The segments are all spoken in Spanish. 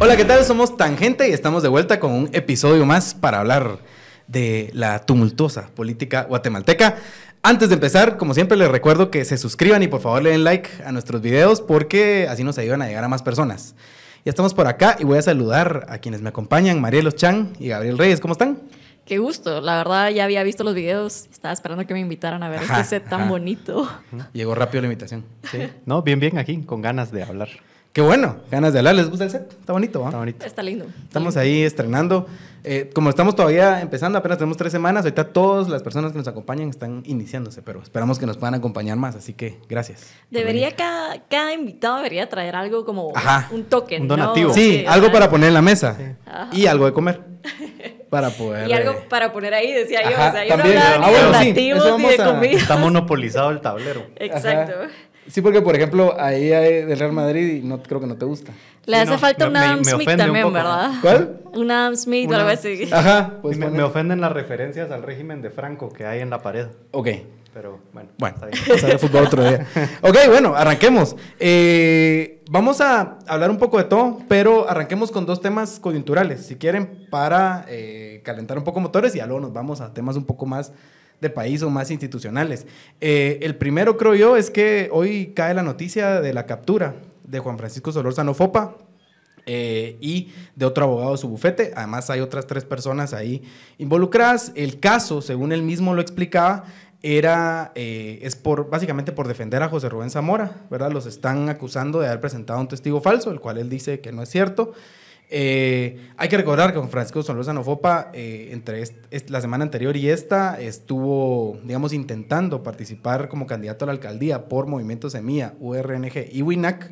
Hola, ¿qué tal? Somos Tangente y estamos de vuelta con un episodio más para hablar de la tumultuosa política guatemalteca. Antes de empezar, como siempre, les recuerdo que se suscriban y por favor le den like a nuestros videos porque así nos ayudan a llegar a más personas. Ya estamos por acá y voy a saludar a quienes me acompañan, Marielos Chan y Gabriel Reyes. ¿Cómo están? Qué gusto, la verdad ya había visto los videos, estaba esperando que me invitaran a ver Ajá, este set tan ajá. bonito. Llegó rápido la invitación. Sí. No, bien, bien aquí, con ganas de hablar. Qué bueno, ganas de hablar. ¿Les gusta el set? Está bonito, ¿va? Está bonito. Está lindo. Estamos ahí estrenando. Eh, como estamos todavía empezando, apenas tenemos tres semanas, ahorita todas las personas que nos acompañan están iniciándose, pero esperamos que nos puedan acompañar más, así que gracias. Debería cada, cada invitado debería traer algo como Ajá. un token, Un ¿no? donativo. Sí, algo para poner en la mesa y algo de comer para poder... Y algo eh, para poner ahí, decía yo. Ajá, o sea, yo también. no hablaba Ah, ni de bueno, sí, donativos eso ni vamos de a- comida. Está monopolizado el tablero. Exacto. Ajá. Sí, porque por ejemplo, ahí hay del Real Madrid y no creo que no te gusta. Le Sí, hace no, falta un Adam Smith también. ¿verdad? ¿Cuál? Un Adam Smith o algo así. Ajá, pues me, me ofenden las referencias al régimen de Franco que hay en la pared. Ok. Pero bueno, Bueno, está bien. fútbol otro día. Ok, bueno, arranquemos. Eh, vamos a hablar un poco de todo, pero arranquemos con dos temas coyunturales, si quieren, para eh, calentar un poco motores y luego nos vamos a temas un poco más de país o más institucionales. Eh, el primero, creo yo, es que hoy cae la noticia de la captura de Juan Francisco Solórzano Fopa, eh, y de otro abogado de su bufete. Además, hay otras tres personas ahí involucradas. El caso, según él mismo lo explicaba, era, eh, es por, básicamente por defender a José Rubén Zamora, ¿verdad? Los están acusando de haber presentado un testigo falso, el cual él dice que no es cierto. Eh, hay que recordar que con Francisco Solórzano Fopa, eh, entre la semana anterior y esta, estuvo, digamos, intentando participar como candidato a la alcaldía por Movimiento Semilla, URNG y WINAC.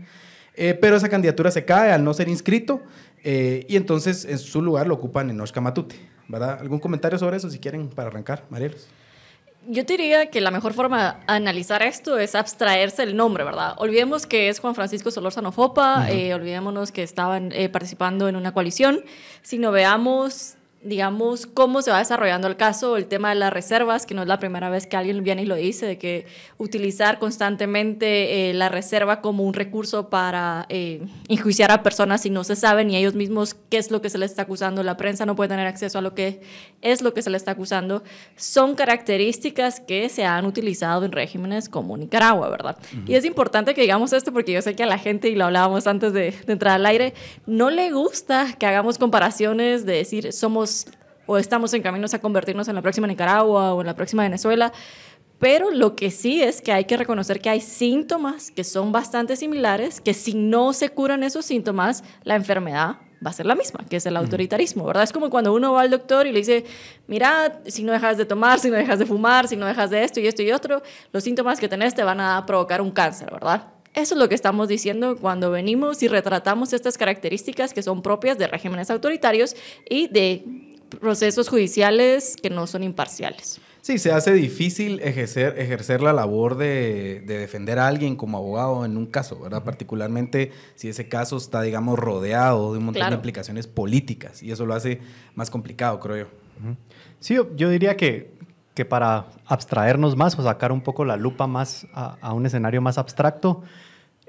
Eh, pero esa candidatura se cae al no ser inscrito eh, y entonces en su lugar lo ocupan Enoch Matute, ¿verdad? ¿Algún comentario sobre eso si quieren para arrancar, Marielos? Yo te diría que la mejor forma de analizar esto es abstraerse el nombre, ¿verdad? Olvidemos que es Juan Francisco Solórzano Fopa, eh, olvidémonos que estaban eh, participando en una coalición, sino veamos, digamos, cómo se va desarrollando el caso, el tema de las reservas, que no es la primera vez que alguien viene y lo dice, de que utilizar constantemente eh, la reserva como un recurso para eh, enjuiciar a personas si no se sabe ni ellos mismos qué es lo que se les está acusando, la prensa no puede tener acceso a lo que es lo que se le está acusando, son características que se han utilizado en regímenes como Nicaragua, ¿verdad? Y es importante que digamos esto porque yo sé que a la gente, y lo hablábamos antes de, de entrar al aire, no le gusta que hagamos comparaciones de decir somos o estamos en caminos a convertirnos en la próxima Nicaragua o en la próxima Venezuela. Pero lo que sí es que hay que reconocer que hay síntomas que son bastante similares, que si no se curan esos síntomas, la enfermedad va a ser la misma, que es el autoritarismo, ¿verdad? Es como cuando uno va al doctor y le dice, mira, si no dejas de tomar, si no dejas de fumar, si no dejas de esto y esto y otro, los síntomas que tenés te van a provocar un cáncer, ¿verdad? Eso es lo que estamos diciendo cuando venimos y retratamos estas características que son propias de regímenes autoritarios y de procesos judiciales que no son imparciales. Sí, se hace difícil ejercer, ejercer la labor de, de defender a alguien como abogado en un caso, ¿verdad? Particularmente si ese caso está, digamos, rodeado de un montón Claro. de implicaciones políticas y eso lo hace más complicado, creo yo. Sí, yo, yo diría que, que para abstraernos más o sacar un poco la lupa más a, un escenario más abstracto,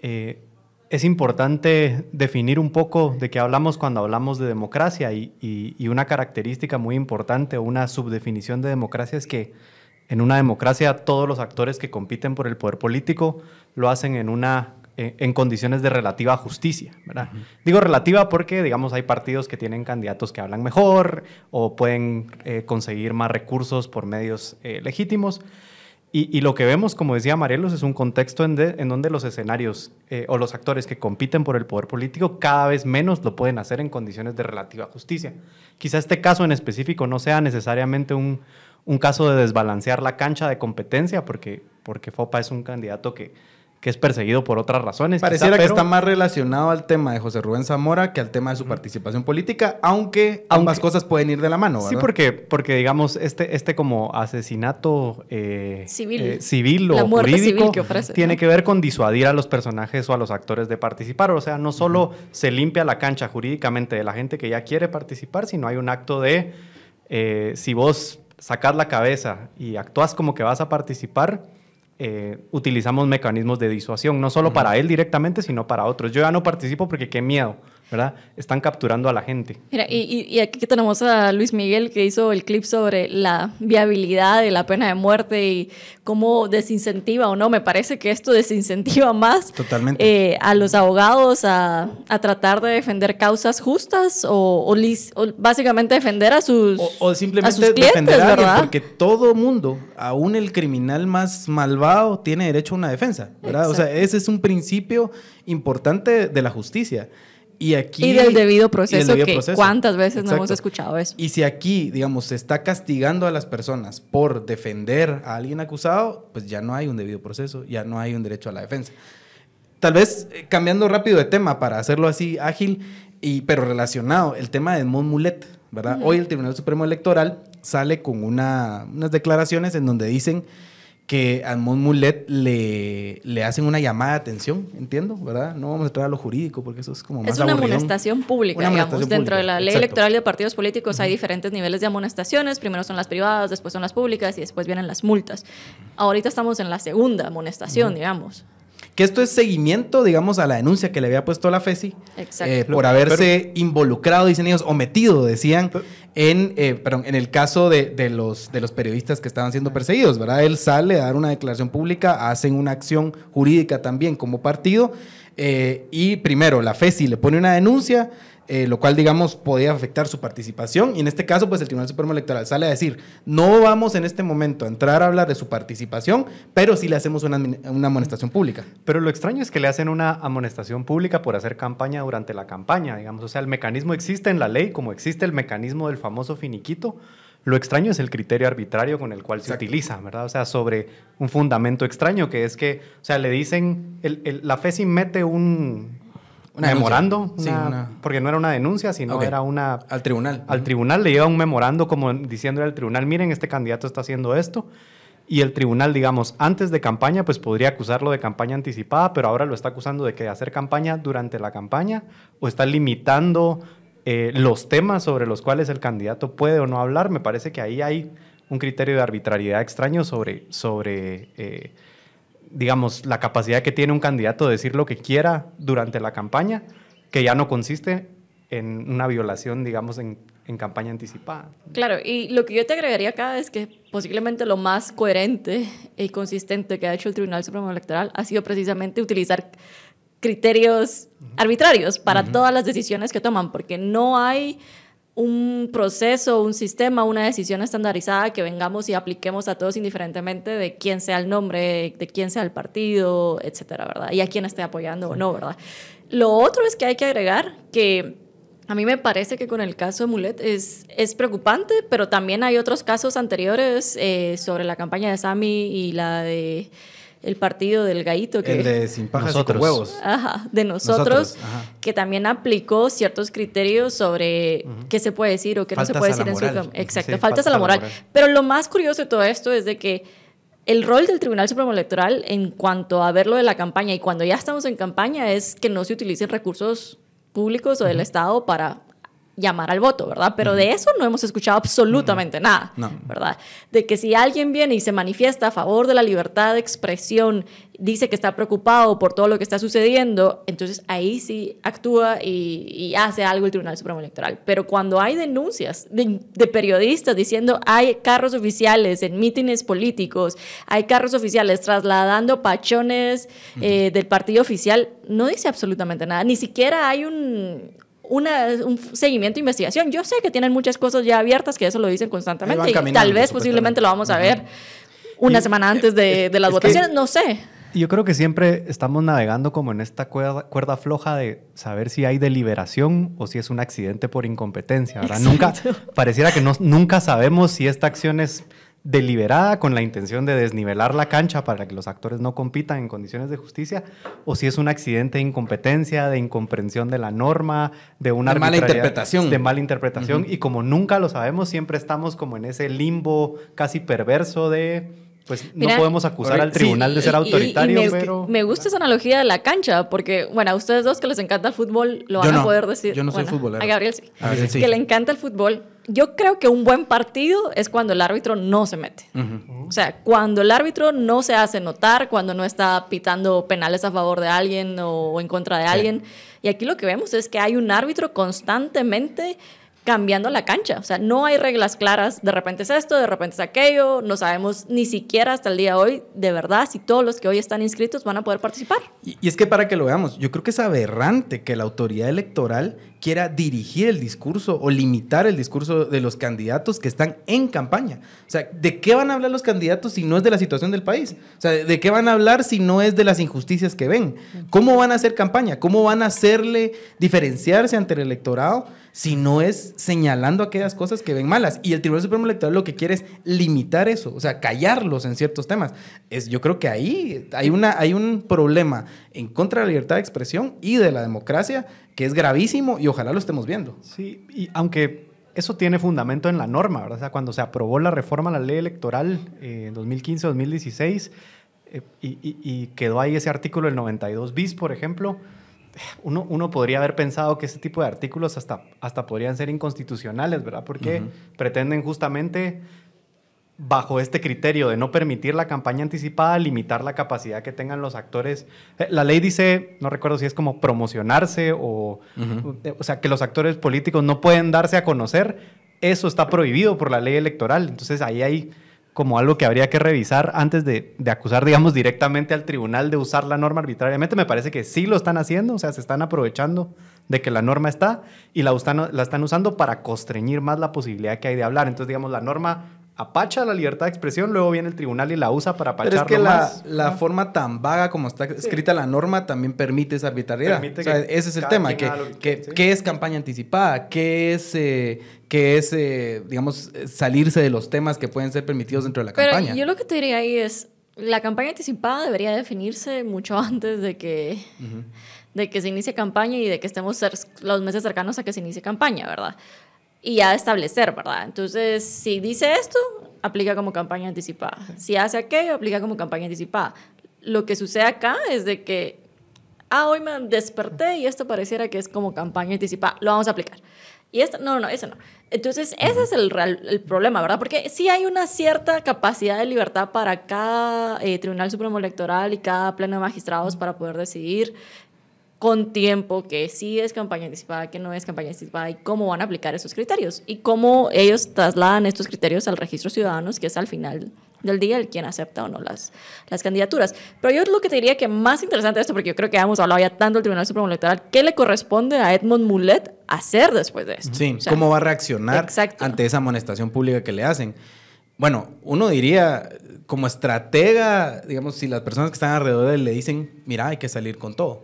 eh, es importante definir un poco de qué hablamos cuando hablamos de democracia y- y una característica muy importante o una subdefinición de democracia es que en una democracia todos los actores que compiten por el poder político lo hacen en una en condiciones de relativa justicia. Digo relativa porque, digamos, hay partidos que tienen candidatos que hablan mejor o pueden eh, conseguir más recursos por medios eh, legítimos. Y, lo que vemos, como decía Marielos, es un contexto en donde los escenarios eh, o los actores que compiten por el poder político cada vez menos lo pueden hacer en condiciones de relativa justicia. Quizá este caso en específico no sea necesariamente un, un caso de desbalancear la cancha de competencia, porque, porque FOPA es un candidato que, que es perseguido por otras razones. quizá, Pareciera que pero- está más relacionado al tema de José Rubén Zamora que al tema de su participación política, aunque ambas cosas pueden ir de la mano, ¿verdad? Sí, porque, porque digamos, este, este como asesinato eh, Civil. eh, civil La o muerte jurídico civil que ofrece, tiene ¿no? que ver con disuadir a los personajes o a los actores de participar. O sea, no solo se limpia la cancha jurídicamente de la gente que ya quiere participar, sino hay un acto de, eh, si vos sacás la cabeza y actúas como que vas a participar, eh, utilizamos mecanismos de disuasión, no solo para él directamente, sino para otros. Yo ya no participo porque qué miedo. ¿Verdad? Están capturando a la gente. Mira, y, y, aquí tenemos a Luis Miguel que hizo el clip sobre la viabilidad de la pena de muerte y cómo desincentiva o no. Me parece que esto desincentiva más Totalmente. Eh, a los abogados a, a, tratar de defender causas justas o, o, básicamente defender a sus O, simplemente defender a alguien, porque todo mundo, aún el criminal más malvado, tiene derecho a una defensa, ¿verdad? O sea, ese es un principio importante de la justicia. Y aquí... Y del debido proceso, que cuántas veces no hemos escuchado eso. Y si aquí, digamos, se está castigando a las personas por defender a alguien acusado, pues ya no hay un debido proceso, ya no hay un derecho a la defensa. Tal vez eh, cambiando rápido de tema para hacerlo así ágil, y, pero relacionado, el tema de Edmond Mulet, ¿verdad? Hoy el Tribunal Supremo Electoral sale con una, unas declaraciones en donde dicen que a Mulet le, le hacen una llamada de atención, entiendo, ¿verdad? No vamos a entrar a lo jurídico porque eso es como más Es una amonestación pública, digamos. Dentro de la ley electoral de partidos políticos hay diferentes niveles de amonestaciones. Primero son las privadas, después son las públicas y después vienen las multas. Ahorita estamos en la segunda amonestación, digamos. Que esto es seguimiento, digamos, a la denuncia que le había puesto la FESI eh, por haberse involucrado, dicen ellos, o metido, decían, en, eh, perdón, en el caso de, de, los, de los periodistas que estaban siendo perseguidos, ¿verdad? Él sale a dar una declaración pública, hacen una acción jurídica también como partido, eh, y primero la FESI le pone una denuncia, eh, lo cual, digamos, podía afectar su participación. Y en este caso, pues el Tribunal Supremo Electoral sale a decir, no vamos en este momento a entrar a hablar de su participación, pero sí le hacemos una, una amonestación pública. Pero lo extraño es que le hacen una amonestación pública por hacer campaña durante la campaña, digamos. O sea, el mecanismo existe en la ley, como existe el mecanismo del famoso finiquito. Lo extraño es el criterio arbitrario con el cual se utiliza, ¿verdad? O sea, sobre un fundamento extraño que es que, o sea, le dicen, el, la FESI mete un, una memorando, porque no era una denuncia, sino era una... Al tribunal. Al tribunal le lleva un memorando como diciéndole al tribunal, miren, este candidato está haciendo esto. Y el tribunal, digamos, antes de campaña, pues podría acusarlo de campaña anticipada, pero ahora lo está acusando de que hacer campaña durante la campaña o está limitando eh, los temas sobre los cuales el candidato puede o no hablar. Me parece que ahí hay un criterio de arbitrariedad extraño sobre, sobre eh, digamos, la capacidad que tiene un candidato de decir lo que quiera durante la campaña, que ya no consiste en una violación, digamos, en, en, campaña anticipada. Claro, y lo que yo te agregaría acá es que posiblemente lo más coherente y consistente que ha hecho el Tribunal Supremo Electoral ha sido precisamente utilizar criterios arbitrarios para todas las decisiones que toman, porque no hay un proceso, un sistema, una decisión estandarizada que vengamos y apliquemos a todos indiferentemente de quién sea el nombre, de quién sea el partido, etcétera, ¿verdad? Y a quién esté apoyando o no, ¿verdad? Lo otro es que hay que agregar que a mí me parece que con el caso de Mulet es, es preocupante, pero también hay otros casos anteriores eh, sobre la campaña de Sami y la de el partido del gallito. Que, el de sin pajas y huevos. Ajá, de nosotros, que también aplicó ciertos criterios sobre qué se puede decir o qué no se puede decir en su... Exacto, faltas a la moral. Pero lo más curioso de todo esto es de que el rol del Tribunal Supremo Electoral en cuanto a ver lo de la campaña y cuando ya estamos en campaña es que no se utilicen recursos públicos o del Estado para llamar al voto, ¿verdad? Pero de eso no hemos escuchado absolutamente nada, ¿verdad? De que si alguien viene y se manifiesta a favor de la libertad de expresión, dice que está preocupado por todo lo que está sucediendo, entonces ahí sí actúa y, hace algo el Tribunal Supremo Electoral. Pero cuando hay denuncias de, periodistas diciendo hay carros oficiales en mítines políticos, hay carros oficiales trasladando pachones eh, del partido oficial, no dice absolutamente nada. Ni siquiera hay un, una, un seguimiento de investigación. Yo sé que tienen muchas cosas ya abiertas, que eso lo dicen constantemente, y tal vez posiblemente lo vamos a ver una semana antes de, de las votaciones, no sé. Yo creo que siempre estamos navegando como en esta cuerda, cuerda, floja de saber si hay deliberación o si es un accidente por incompetencia. Nunca, pareciera que no, nunca sabemos si esta acción es deliberada con la intención de desnivelar la cancha para que los actores no compitan en condiciones de justicia, o si es un accidente de incompetencia, de incomprensión de la norma, de una mala interpretación. De mala interpretación. Y como nunca lo sabemos, siempre estamos como en ese limbo casi perverso de pues Mira, no podemos acusar al sí, tribunal de ser Y- y- y autoritario, me, pero... me gusta esa analogía de la cancha, porque, bueno, a ustedes dos que les encanta el fútbol lo Yo van a poder decir. yo no soy futbolero. A Gabriel sí. A Gabriel sí. Que le encanta el fútbol. Yo creo que un buen partido es cuando el árbitro no se mete. O sea, cuando el árbitro no se hace notar, cuando no está pitando penales a favor de alguien o en contra de alguien. Y aquí lo que vemos es que hay un árbitro constantemente cambiando la cancha. O sea, no hay reglas claras. De repente es esto, de repente es aquello. No sabemos ni siquiera hasta el día de hoy, de verdad, si todos los que hoy están inscritos van a poder participar. Y, y es que para que lo veamos, yo creo que es aberrante que la autoridad electoral quiera dirigir el discurso o limitar el discurso de los candidatos que están en campaña. O sea, ¿de qué van a hablar los candidatos si no es de la situación del país? O sea, ¿de qué van a hablar si no es de las injusticias que ven? ¿Cómo van a hacer campaña? ¿Cómo van a hacerle diferenciarse ante el electorado si no es señalando aquellas cosas que ven malas? Y el Tribunal Supremo Electoral lo que quiere es limitar eso, o sea, callarlos en ciertos temas. Es, yo creo que ahí hay, una, hay un problema en contra de la libertad de expresión y de la democracia que es gravísimo y ojalá lo estemos viendo. Sí, y aunque eso tiene fundamento en la norma, ¿verdad? O sea, cuando se aprobó la reforma a la ley electoral eh, en 2015-2016 eh, y, y- y quedó ahí ese artículo del 92 bis, por ejemplo, uno, uno podría haber pensado que ese tipo de artículos hasta, hasta podrían ser inconstitucionales, ¿verdad? Porque Ujú. pretenden justamente bajo este criterio de no permitir la campaña anticipada, limitar la capacidad que tengan los actores. Eh, La ley dice, no recuerdo si es como promocionarse o, eh, o sea, que los actores políticos no pueden darse a conocer. Eso está prohibido por la ley electoral. Entonces ahí hay como algo que habría que revisar antes de, de acusar, digamos, directamente al tribunal de usar la norma arbitrariamente. Me parece que sí lo están haciendo, o sea, se están aprovechando de que la norma está y la, la están usando para constreñir más la posibilidad que hay de hablar. Entonces, digamos, la norma apacha la libertad de expresión, luego viene el tribunal y la usa para Pero apacharlo es que la, más. la forma tan vaga como está escrita la norma también permite esa arbitrariedad. Permite O sea, que ese es el tema. Que, que que- quiera, sí. ¿Qué es campaña anticipada? ¿Qué es, eh, qué es eh, digamos, salirse de los temas que pueden ser permitidos dentro de la Pero campaña? yo lo que te diría ahí es, la campaña anticipada debería definirse mucho antes de que, de que se inicie campaña y de que estemos los meses cercanos a que se inicie campaña, ¿verdad? Y ya establecer, ¿verdad? Entonces, si dice esto, aplica como campaña anticipada. Si hace aquello, aplica como campaña anticipada. Lo que sucede acá es de que, ah, hoy me desperté y esto pareciera que es como campaña anticipada, lo vamos a aplicar. Y esto, no, no, eso no. Entonces, ese es el, real- el problema, ¿verdad? Porque sí hay una cierta capacidad de libertad para cada eh, Tribunal Supremo Electoral y cada pleno de magistrados para poder decidir con tiempo que sí es campaña anticipada, que no es campaña anticipada y cómo van a aplicar esos criterios y cómo ellos trasladan estos criterios al registro ciudadanos, que es al final del día el quien acepta o no las, las candidaturas. Pero yo lo que te diría que más interesante de esto, porque yo creo que hemos hablado ya tanto del Tribunal Supremo Electoral, ¿qué le corresponde a Edmond Mulet hacer después de esto? Sí, O sea, ¿cómo va a reaccionar exacto. ante esa amonestación pública que le hacen? Bueno, uno diría, como estratega, digamos, si las personas que están alrededor de él le dicen, mira, hay que salir con todo,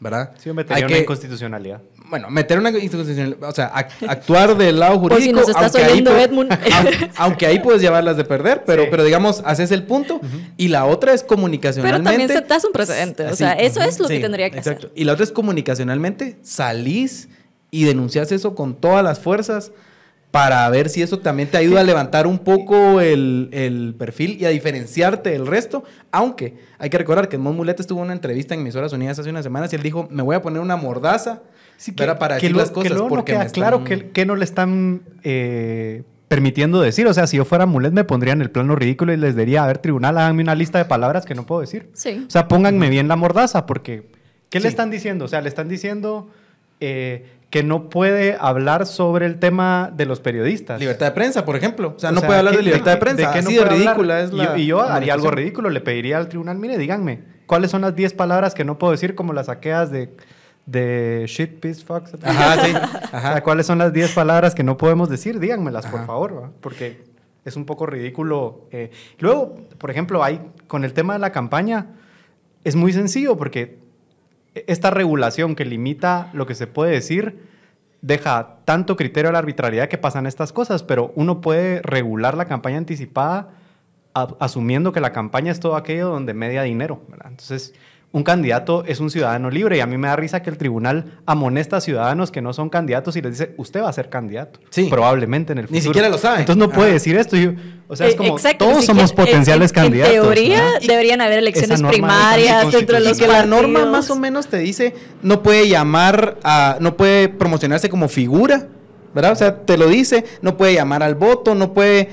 ¿verdad? Sí, yo metería Hay una que- inconstitucionalidad. Bueno, meter una institución, o sea, ac- actuar del lado Por si jurídico. nos estás aunque ahí oyendo, pu- Edmund. aunque, aunque ahí puedes llevarlas de perder, pero, Sí. pero digamos, haces el punto. Y la otra es Pero comunicacionalmente. también se un precedente. O sea, eso es lo sí, que tendría que exacto. hacer. Y la otra es comunicacionalmente, salís y denuncias eso con todas las fuerzas para ver si eso también te ayuda a levantar un poco el, el perfil y a diferenciarte del resto. Aunque hay que recordar que Edmond Mulet estuvo en una entrevista en Emisoras Unidas hace unas semanas y él dijo, me voy a poner una mordaza ¿verdad? para decir lo- las cosas. luego no porque queda me claro están- que, que no le están eh, permitiendo decir. O sea, si yo fuera Mulet me pondría en el plano ridículo y les diría, a ver, tribunal, háganme una lista de palabras que no puedo decir. Sí. O sea, pónganme bien la mordaza, porque ¿qué Sí. le están diciendo? O sea, le están diciendo eh, que no puede hablar sobre el tema de los periodistas. Libertad de prensa, por ejemplo. O sea, O no sea, puede hablar ¿qué- de libertad de prensa. qué no Así de ridícula es Y la. yo- Y yo haría algo ridículo, le pediría al tribunal, mire, díganme, ¿cuáles son las 10 palabras que no puedo decir como las saqueas de, de shit, piss, fuck? Ajá, sí. O Ajá. sea, ¿cuáles son las 10 palabras que no podemos decir? Díganmelas, por Ajá. favor, ¿va? porque es un poco ridículo. eh. Luego, por ejemplo, hay, con el tema de la campaña, es muy sencillo porque esta regulación que limita lo que se puede decir deja tanto criterio a la arbitrariedad que pasan estas cosas, pero uno puede regular la campaña anticipada asumiendo que la campaña es todo aquello donde media dinero. Entonces, un candidato es un ciudadano libre y a mí me da risa que el tribunal amonesta a ciudadanos que no son candidatos y les dice, usted va a ser candidato. Sí. Probablemente en el futuro. Ni siquiera lo sabe. Entonces no puede Ajá. decir esto. y- o sea, es Eh, como, exacto, todos somos potenciales en- en- candidatos. En teoría deberían haber elecciones primarias dentro de los Y que la norma más o menos te dice, no puede llamar a, no puede promocionarse como figura, ¿verdad? O sea, te lo dice, no puede llamar al voto, no puede...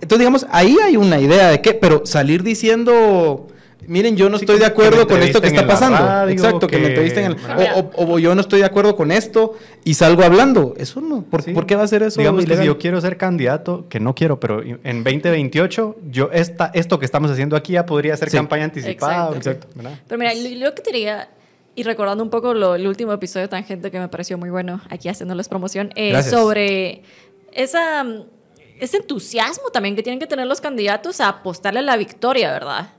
Entonces, digamos, ahí hay una idea de qué, pero salir diciendo, miren, yo no Sí, estoy de acuerdo con esto que está pasando. radio, Exacto, que, me entrevisten en el- o, o- o yo no estoy de acuerdo con esto y salgo hablando. Eso no, ¿por, Sí. ¿por qué va a ser eso? Digamos que si yo quiero ser candidato, que no quiero, pero en 2028, yo esta, esto que estamos haciendo aquí ya podría ser Sí. campaña anticipada. Exacto. Pero mira, lo, que te diría, y recordando un poco lo- el último episodio de Tangente que me pareció muy bueno, aquí haciéndoles promoción, eh, sobre esa, mm, ese entusiasmo también que tienen que tener los candidatos a apostarle a la victoria, ¿verdad?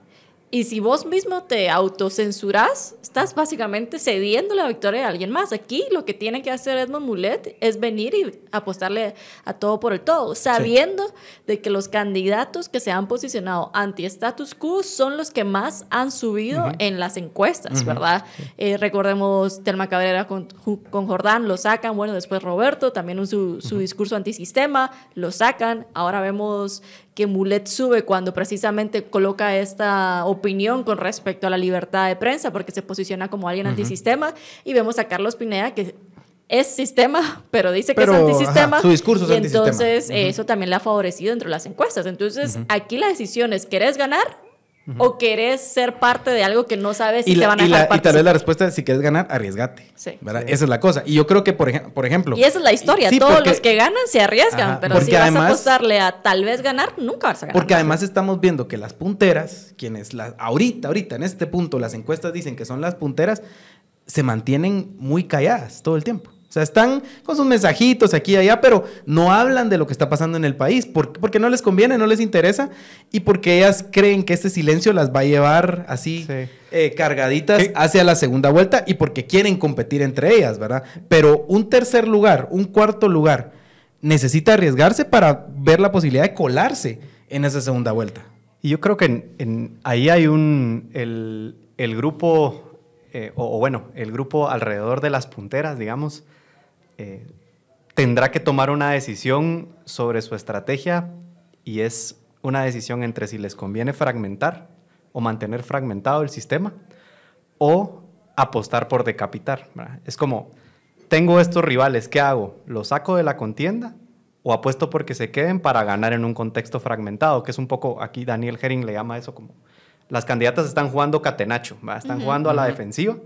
Y si vos mismo te autocensurás, estás básicamente cediendo la victoria a alguien más. Aquí lo que tiene que hacer Edmond Mulet es venir y apostarle a todo por el todo, sabiendo de que los candidatos que se han posicionado anti-status quo son los que más han subido en las encuestas, ¿verdad? Eh, recordemos Telma Cabrera con, con Jordán, lo sacan, bueno, después Roberto, también un- su, su discurso antisistema, lo sacan, ahora vemos que Mulet sube cuando precisamente coloca esta opinión con respecto a la libertad de prensa, porque se posiciona como alguien antisistema, y vemos a Carlos Pineda que es sistema, pero dice que es antisistema. ajá, su discurso es y antisistema. entonces eso también le ha favorecido dentro de las encuestas. Entonces, aquí la decisión es, ¿querés ganar o querés ser parte de algo que no sabes si Y, te la- van a y, dejar la- y tal vez la respuesta es, si quieres ganar, arriesgate. Sí. ¿verdad? Esa es la cosa. Y yo creo que, por, ej- por ejemplo... Y esa es la historia. Sí, Todos porque- los que ganan se arriesgan, Ajá, pero si vas además- a apostarle a tal vez ganar, nunca vas a ganar. Porque además estamos viendo que las punteras, quienes las, ahorita, ahorita, en este punto, las encuestas dicen que son las punteras, se mantienen muy calladas todo el tiempo. O sea, están con sus mensajitos aquí y allá, pero no hablan de lo que está pasando en el país, por- porque no les conviene, no les interesa, y porque ellas creen que este silencio las va a llevar así Sí. eh, cargaditas ¿Qué? hacia la segunda vuelta y porque quieren competir entre ellas, ¿verdad? Pero un tercer lugar, un cuarto lugar, necesita arriesgarse para ver la posibilidad de colarse en esa segunda vuelta. Y yo creo que en- en- ahí hay un, el, el grupo, eh, o, o bueno, el grupo alrededor de las punteras, digamos, eh, tendrá que tomar una decisión sobre su estrategia y es una decisión entre si les conviene fragmentar o mantener fragmentado el sistema o apostar por decapitar. ¿verdad? Es como, tengo estos rivales, ¿qué hago? ¿Los saco de la contienda o apuesto porque se queden para ganar en un contexto fragmentado? Que es un poco, aquí Daniel Herring le llama eso como, las candidatas están jugando catenacho, ¿verdad? están jugando a la defensiva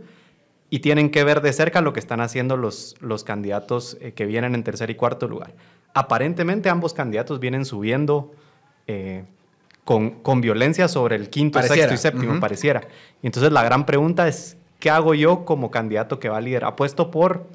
y tienen que ver de cerca lo que están haciendo los, los candidatos eh, que vienen en tercer y cuarto lugar. Aparentemente ambos candidatos vienen subiendo eh, con, con violencia sobre el quinto, Pareciera. sexto y séptimo, Ujú. pareciera. Y entonces la gran pregunta es, ¿qué hago yo como candidato que va a liderar? ¿Apuesto por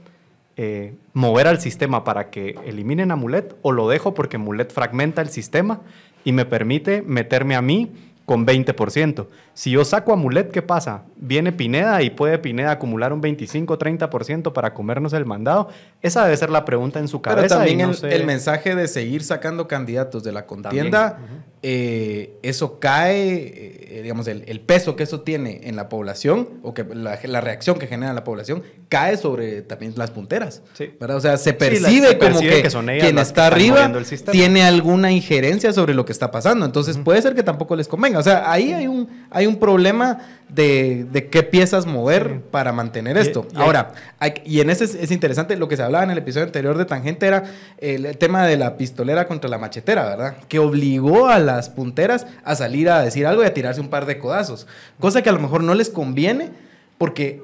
eh, mover al sistema para que eliminen a Mulet o lo dejo porque Mulet fragmenta el sistema y me permite meterme a mí con 20%? Si yo saco a Mulet, ¿qué pasa? Viene Pineda y puede Pineda acumular un 25-30% para comernos el mandado. Esa debe ser la pregunta en su cabeza. Pero también no el, sé- el mensaje de seguir sacando candidatos de la contienda, eh, eso cae, eh, digamos, el, el peso que eso tiene en la población, o que la, la reacción que genera la población, cae sobre también las punteras. Sí. ¿verdad? O sea, se la- percibe como que, que son ellas quien está arriba tiene alguna injerencia sobre lo que está pasando. Entonces puede ser que tampoco les convenga. O sea, ahí hay un, hay un problema de, de qué piezas mover para mantener esto. y Ahora, hay- y en ese es, es interesante, lo que se hablaba en el episodio anterior de Tangente era el, el tema de la pistolera contra la machetera, ¿verdad? Que obligó a las punteras a salir a decir algo y a tirarse un par de codazos. Cosa que a lo mejor no les conviene porque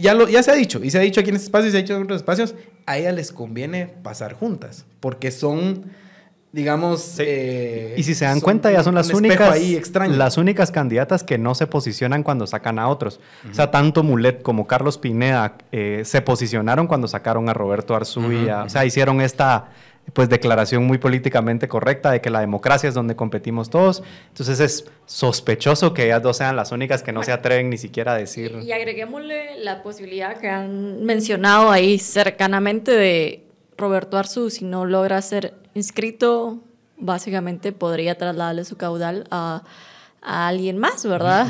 ya, lo, ya se ha dicho, y se ha dicho aquí en este espacio y se ha dicho en otros espacios, a ellas les conviene pasar juntas, porque son, digamos... eh, Y si se dan cuenta, ya son las únicas, ahí extraño. las únicas candidatas que no se posicionan cuando sacan a otros. O sea, tanto Mulet como Carlos Pineda eh, se posicionaron cuando sacaron a Roberto Arzúa. O sea, hicieron esta pues declaración muy políticamente correcta de que la democracia es donde competimos todos. Entonces es sospechoso que ellas dos sean las únicas que no se atreven ni siquiera a decir. Y agreguémosle la posibilidad que han mencionado ahí cercanamente de Roberto Arzú, si no logra ser inscrito, básicamente podría trasladarle su caudal a, a alguien más, ¿verdad?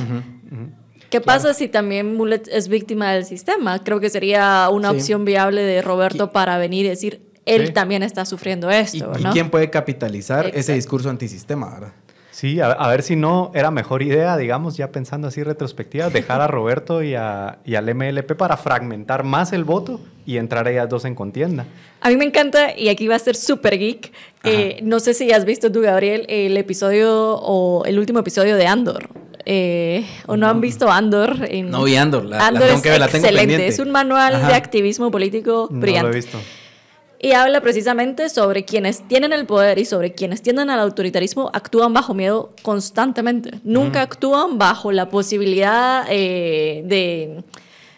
¿Qué pasa si también Mulet es víctima del sistema? Creo que sería una Sí. opción viable de Roberto para venir y decir, él Sí. también está sufriendo ¿Y, esto, y ¿no? quién puede capitalizar ese discurso antisistema, verdad? Sí, a, a ver si no era mejor idea, digamos, ya pensando así retrospectiva, dejar a Roberto y, a- y al MLP para fragmentar más el voto y entrar ellas dos en contienda. A mí me encanta, y aquí va a ser súper geek, eh, no sé si has visto tú, Gabriel, el episodio o el último episodio de Andor. eh, o no han visto Andor. En... No vi Andor, la- la Andor tengo es que ver, la tengo excelente. pendiente. Es un manual Ajá. de activismo político No brillante. lo he visto. Y habla precisamente sobre quienes tienen el poder y sobre quienes tienden al autoritarismo actúan bajo miedo constantemente. Nunca actúan bajo la posibilidad eh, de,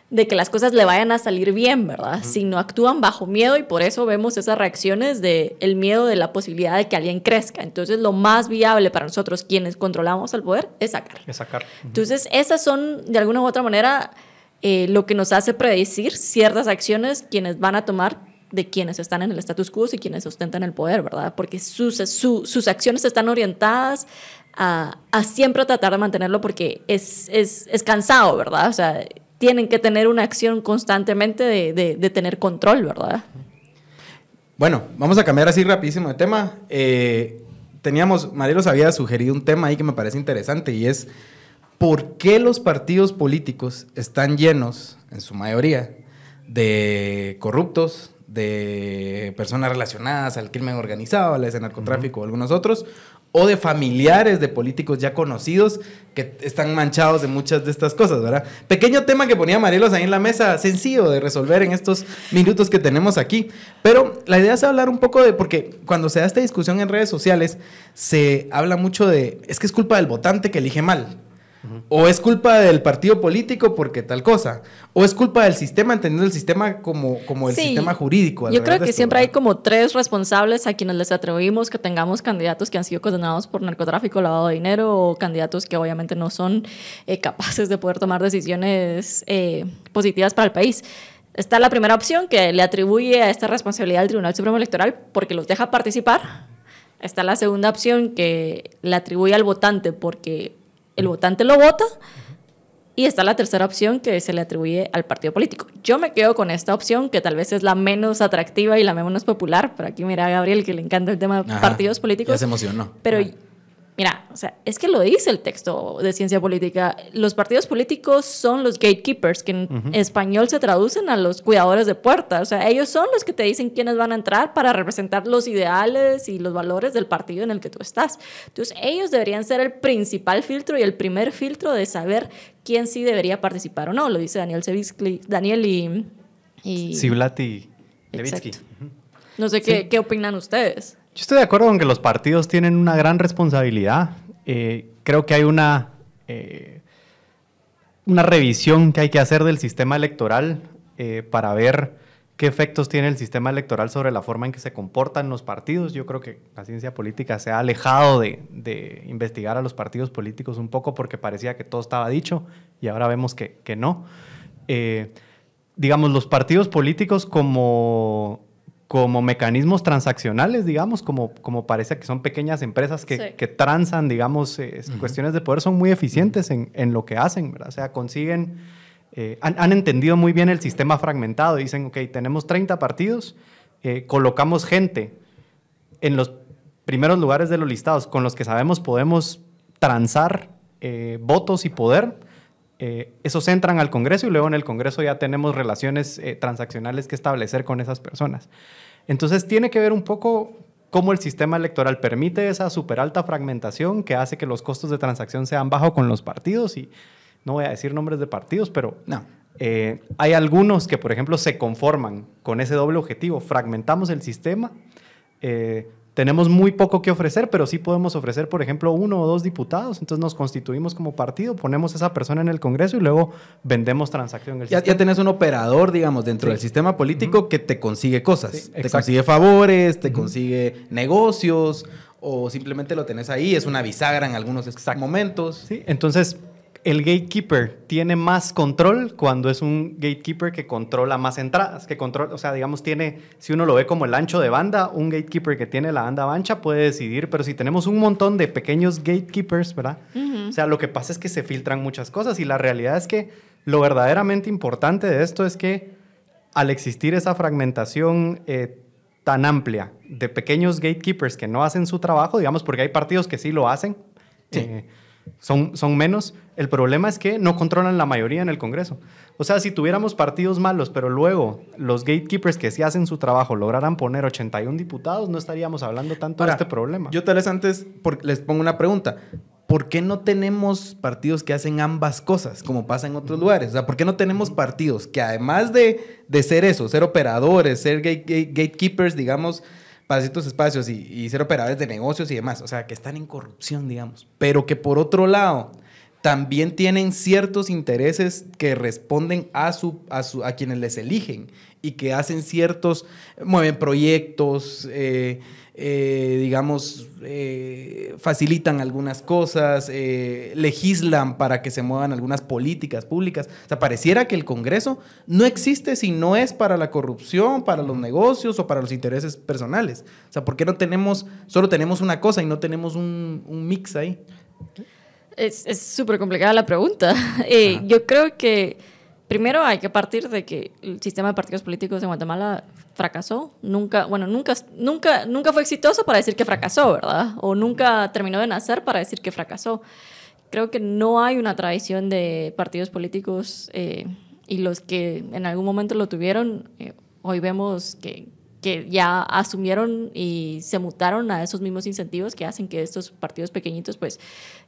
de que las cosas le vayan a salir bien, ¿verdad? Sino actúan bajo miedo y por eso vemos esas reacciones de el miedo de la posibilidad de que alguien crezca. Entonces lo más viable para nosotros quienes controlamos el poder es sacar. Es sacar. Entonces, esas son, de alguna u otra manera, eh, lo que nos hace predecir ciertas acciones quienes van a tomar de quienes están en el status quo y quienes ostentan el poder, ¿verdad? Porque sus, su- sus acciones están orientadas a, siempre tratar de mantenerlo porque es, es, es cansado, ¿verdad? O sea, tienen que tener una acción constantemente de, de, tener control, ¿verdad? Bueno, vamos a cambiar así rapidísimo de tema. Eh, teníamos, Marielos había sugerido un tema ahí que me parece interesante y es ¿por qué los partidos políticos están llenos, en su mayoría, de corruptos, de personas relacionadas al crimen organizado, al narcotráfico o algunos otros, o de familiares de políticos ya conocidos que están manchados de muchas de estas cosas, ¿verdad? Pequeño tema que ponía Marielos ahí en la mesa, sencillo de resolver en estos minutos que tenemos aquí. Pero la idea es hablar un poco de, porque cuando se da esta discusión en redes sociales, se habla mucho de, es que es culpa del votante que elige mal. O es culpa del partido político porque tal cosa. O es culpa del sistema, entendiendo el sistema como, como el Sí, sistema jurídico. Yo creo que esto, siempre hay como tres responsables a quienes les atribuimos que tengamos candidatos que han sido condenados por narcotráfico, lavado de dinero o candidatos que obviamente no son eh, capaces de poder tomar decisiones eh, positivas para el país. Está la primera opción que le atribuye a esta responsabilidad al Tribunal Supremo Electoral porque los deja participar. Está la segunda opción que le atribuye al votante porque el votante lo vota. Y está la tercera opción que se le atribuye al partido político. Yo me quedo con esta opción, que tal vez es la menos atractiva y la menos popular. Pero aquí mira a Gabriel, que le encanta el tema de Ajá, partidos Ya políticos. se emocionó. Pero Ajá. Mira, o sea, es que lo dice el texto de ciencia política. Los partidos políticos son los gatekeepers, que en español se traducen a los cuidadores de puertas. O sea, ellos son los que te dicen quiénes van a entrar para representar los ideales y los valores del partido en el que tú estás. Entonces, ellos deberían ser el principal filtro y el primer filtro de saber quién sí debería participar o no. Lo dice Daniel Sevitsky, Daniel y... y Levitsky. No sé qué, qué opinan ustedes. Yo estoy de acuerdo con que los partidos tienen una gran responsabilidad. Eh, creo que hay una, eh, una revisión que hay que hacer del sistema electoral eh, para ver qué efectos tiene el sistema electoral sobre la forma en que se comportan los partidos. Yo creo que la ciencia política se ha alejado de, de investigar a los partidos políticos un poco porque parecía que todo estaba dicho y ahora vemos que, que no. Digamos, los partidos políticos como, como mecanismos transaccionales, digamos, como, como parece que son pequeñas empresas que, Sí. que transan, digamos, eh, cuestiones de poder, son muy eficientes en, en lo que hacen, ¿verdad? O sea, consiguen, eh, han, han entendido muy bien el sistema fragmentado. Dicen, ok, tenemos 30 partidos, eh, colocamos gente en los primeros lugares de los listados con los que sabemos podemos transar eh, votos y poder. Eh, esos entran al Congreso y luego en el Congreso ya tenemos relaciones eh, transaccionales que establecer con esas personas. Entonces tiene que ver un poco cómo el sistema electoral permite esa súper alta fragmentación que hace que los costos de transacción sean bajos con los partidos y no voy a decir nombres de partidos, pero No. eh, hay algunos que, por ejemplo, se conforman con ese doble objetivo. Fragmentamos el sistema, eh, tenemos muy poco que ofrecer, pero sí podemos ofrecer, por ejemplo, uno o dos diputados. Entonces nos constituimos como partido, ponemos a esa persona en el Congreso y luego vendemos transacción en el Ya, ya sistema. tenés un operador, digamos, dentro Sí. del sistema político que te consigue cosas. Sí, te exacto. consigue favores, te consigue negocios, o simplemente lo tenés ahí, es una bisagra en algunos momentos. Sí, entonces el gatekeeper tiene más control cuando es un gatekeeper que controla más entradas, que controla, o sea, digamos, tiene, si uno lo ve como el ancho de banda, un gatekeeper que tiene la banda ancha puede decidir, pero si tenemos un montón de pequeños gatekeepers, ¿verdad? O sea, lo que pasa es que se filtran muchas cosas y la realidad es que lo verdaderamente importante de esto es que al existir esa fragmentación eh, tan amplia de pequeños gatekeepers que no hacen su trabajo, digamos, porque hay partidos que sí lo hacen, eh, son, son menos. El problema es que no controlan la mayoría en el Congreso. O sea, si tuviéramos partidos malos, pero luego los gatekeepers que sí hacen su trabajo lograran poner 81 diputados, no estaríamos hablando tanto de este problema. Yo tal vez antes les pongo una pregunta. ¿por qué no tenemos partidos que hacen ambas cosas, como pasa en otros lugares? O sea, ¿por qué no tenemos partidos que además de, ser eso, ser operadores, ser gatekeepers, digamos, para ciertos espacios y, ser operadores de negocios y demás, o sea, que están en corrupción, digamos, pero que por otro lado también tienen ciertos intereses que responden a, su, a, su, a quienes les eligen y que hacen ciertos, mueven proyectos, eh, eh, digamos, eh, facilitan algunas cosas, eh, legislan para que se muevan algunas políticas públicas. O sea, pareciera que el Congreso no existe si no es para la corrupción, para los negocios o para los intereses personales. O sea, ¿por qué no tenemos, solo tenemos una cosa y no tenemos un, mix ahí? Es súper complicada la pregunta. yo creo que primero hay que partir de que el sistema de partidos políticos en Guatemala fracasó. Nunca, bueno, nunca, nunca, nunca fue exitoso para decir que fracasó, ¿verdad? O nunca terminó de nacer para decir que fracasó. Creo que no hay una tradición de partidos políticos eh, y los que en algún momento lo tuvieron, eh, hoy vemos que, que ya asumieron y se mutaron a esos mismos incentivos que hacen que estos partidos pequeñitos pues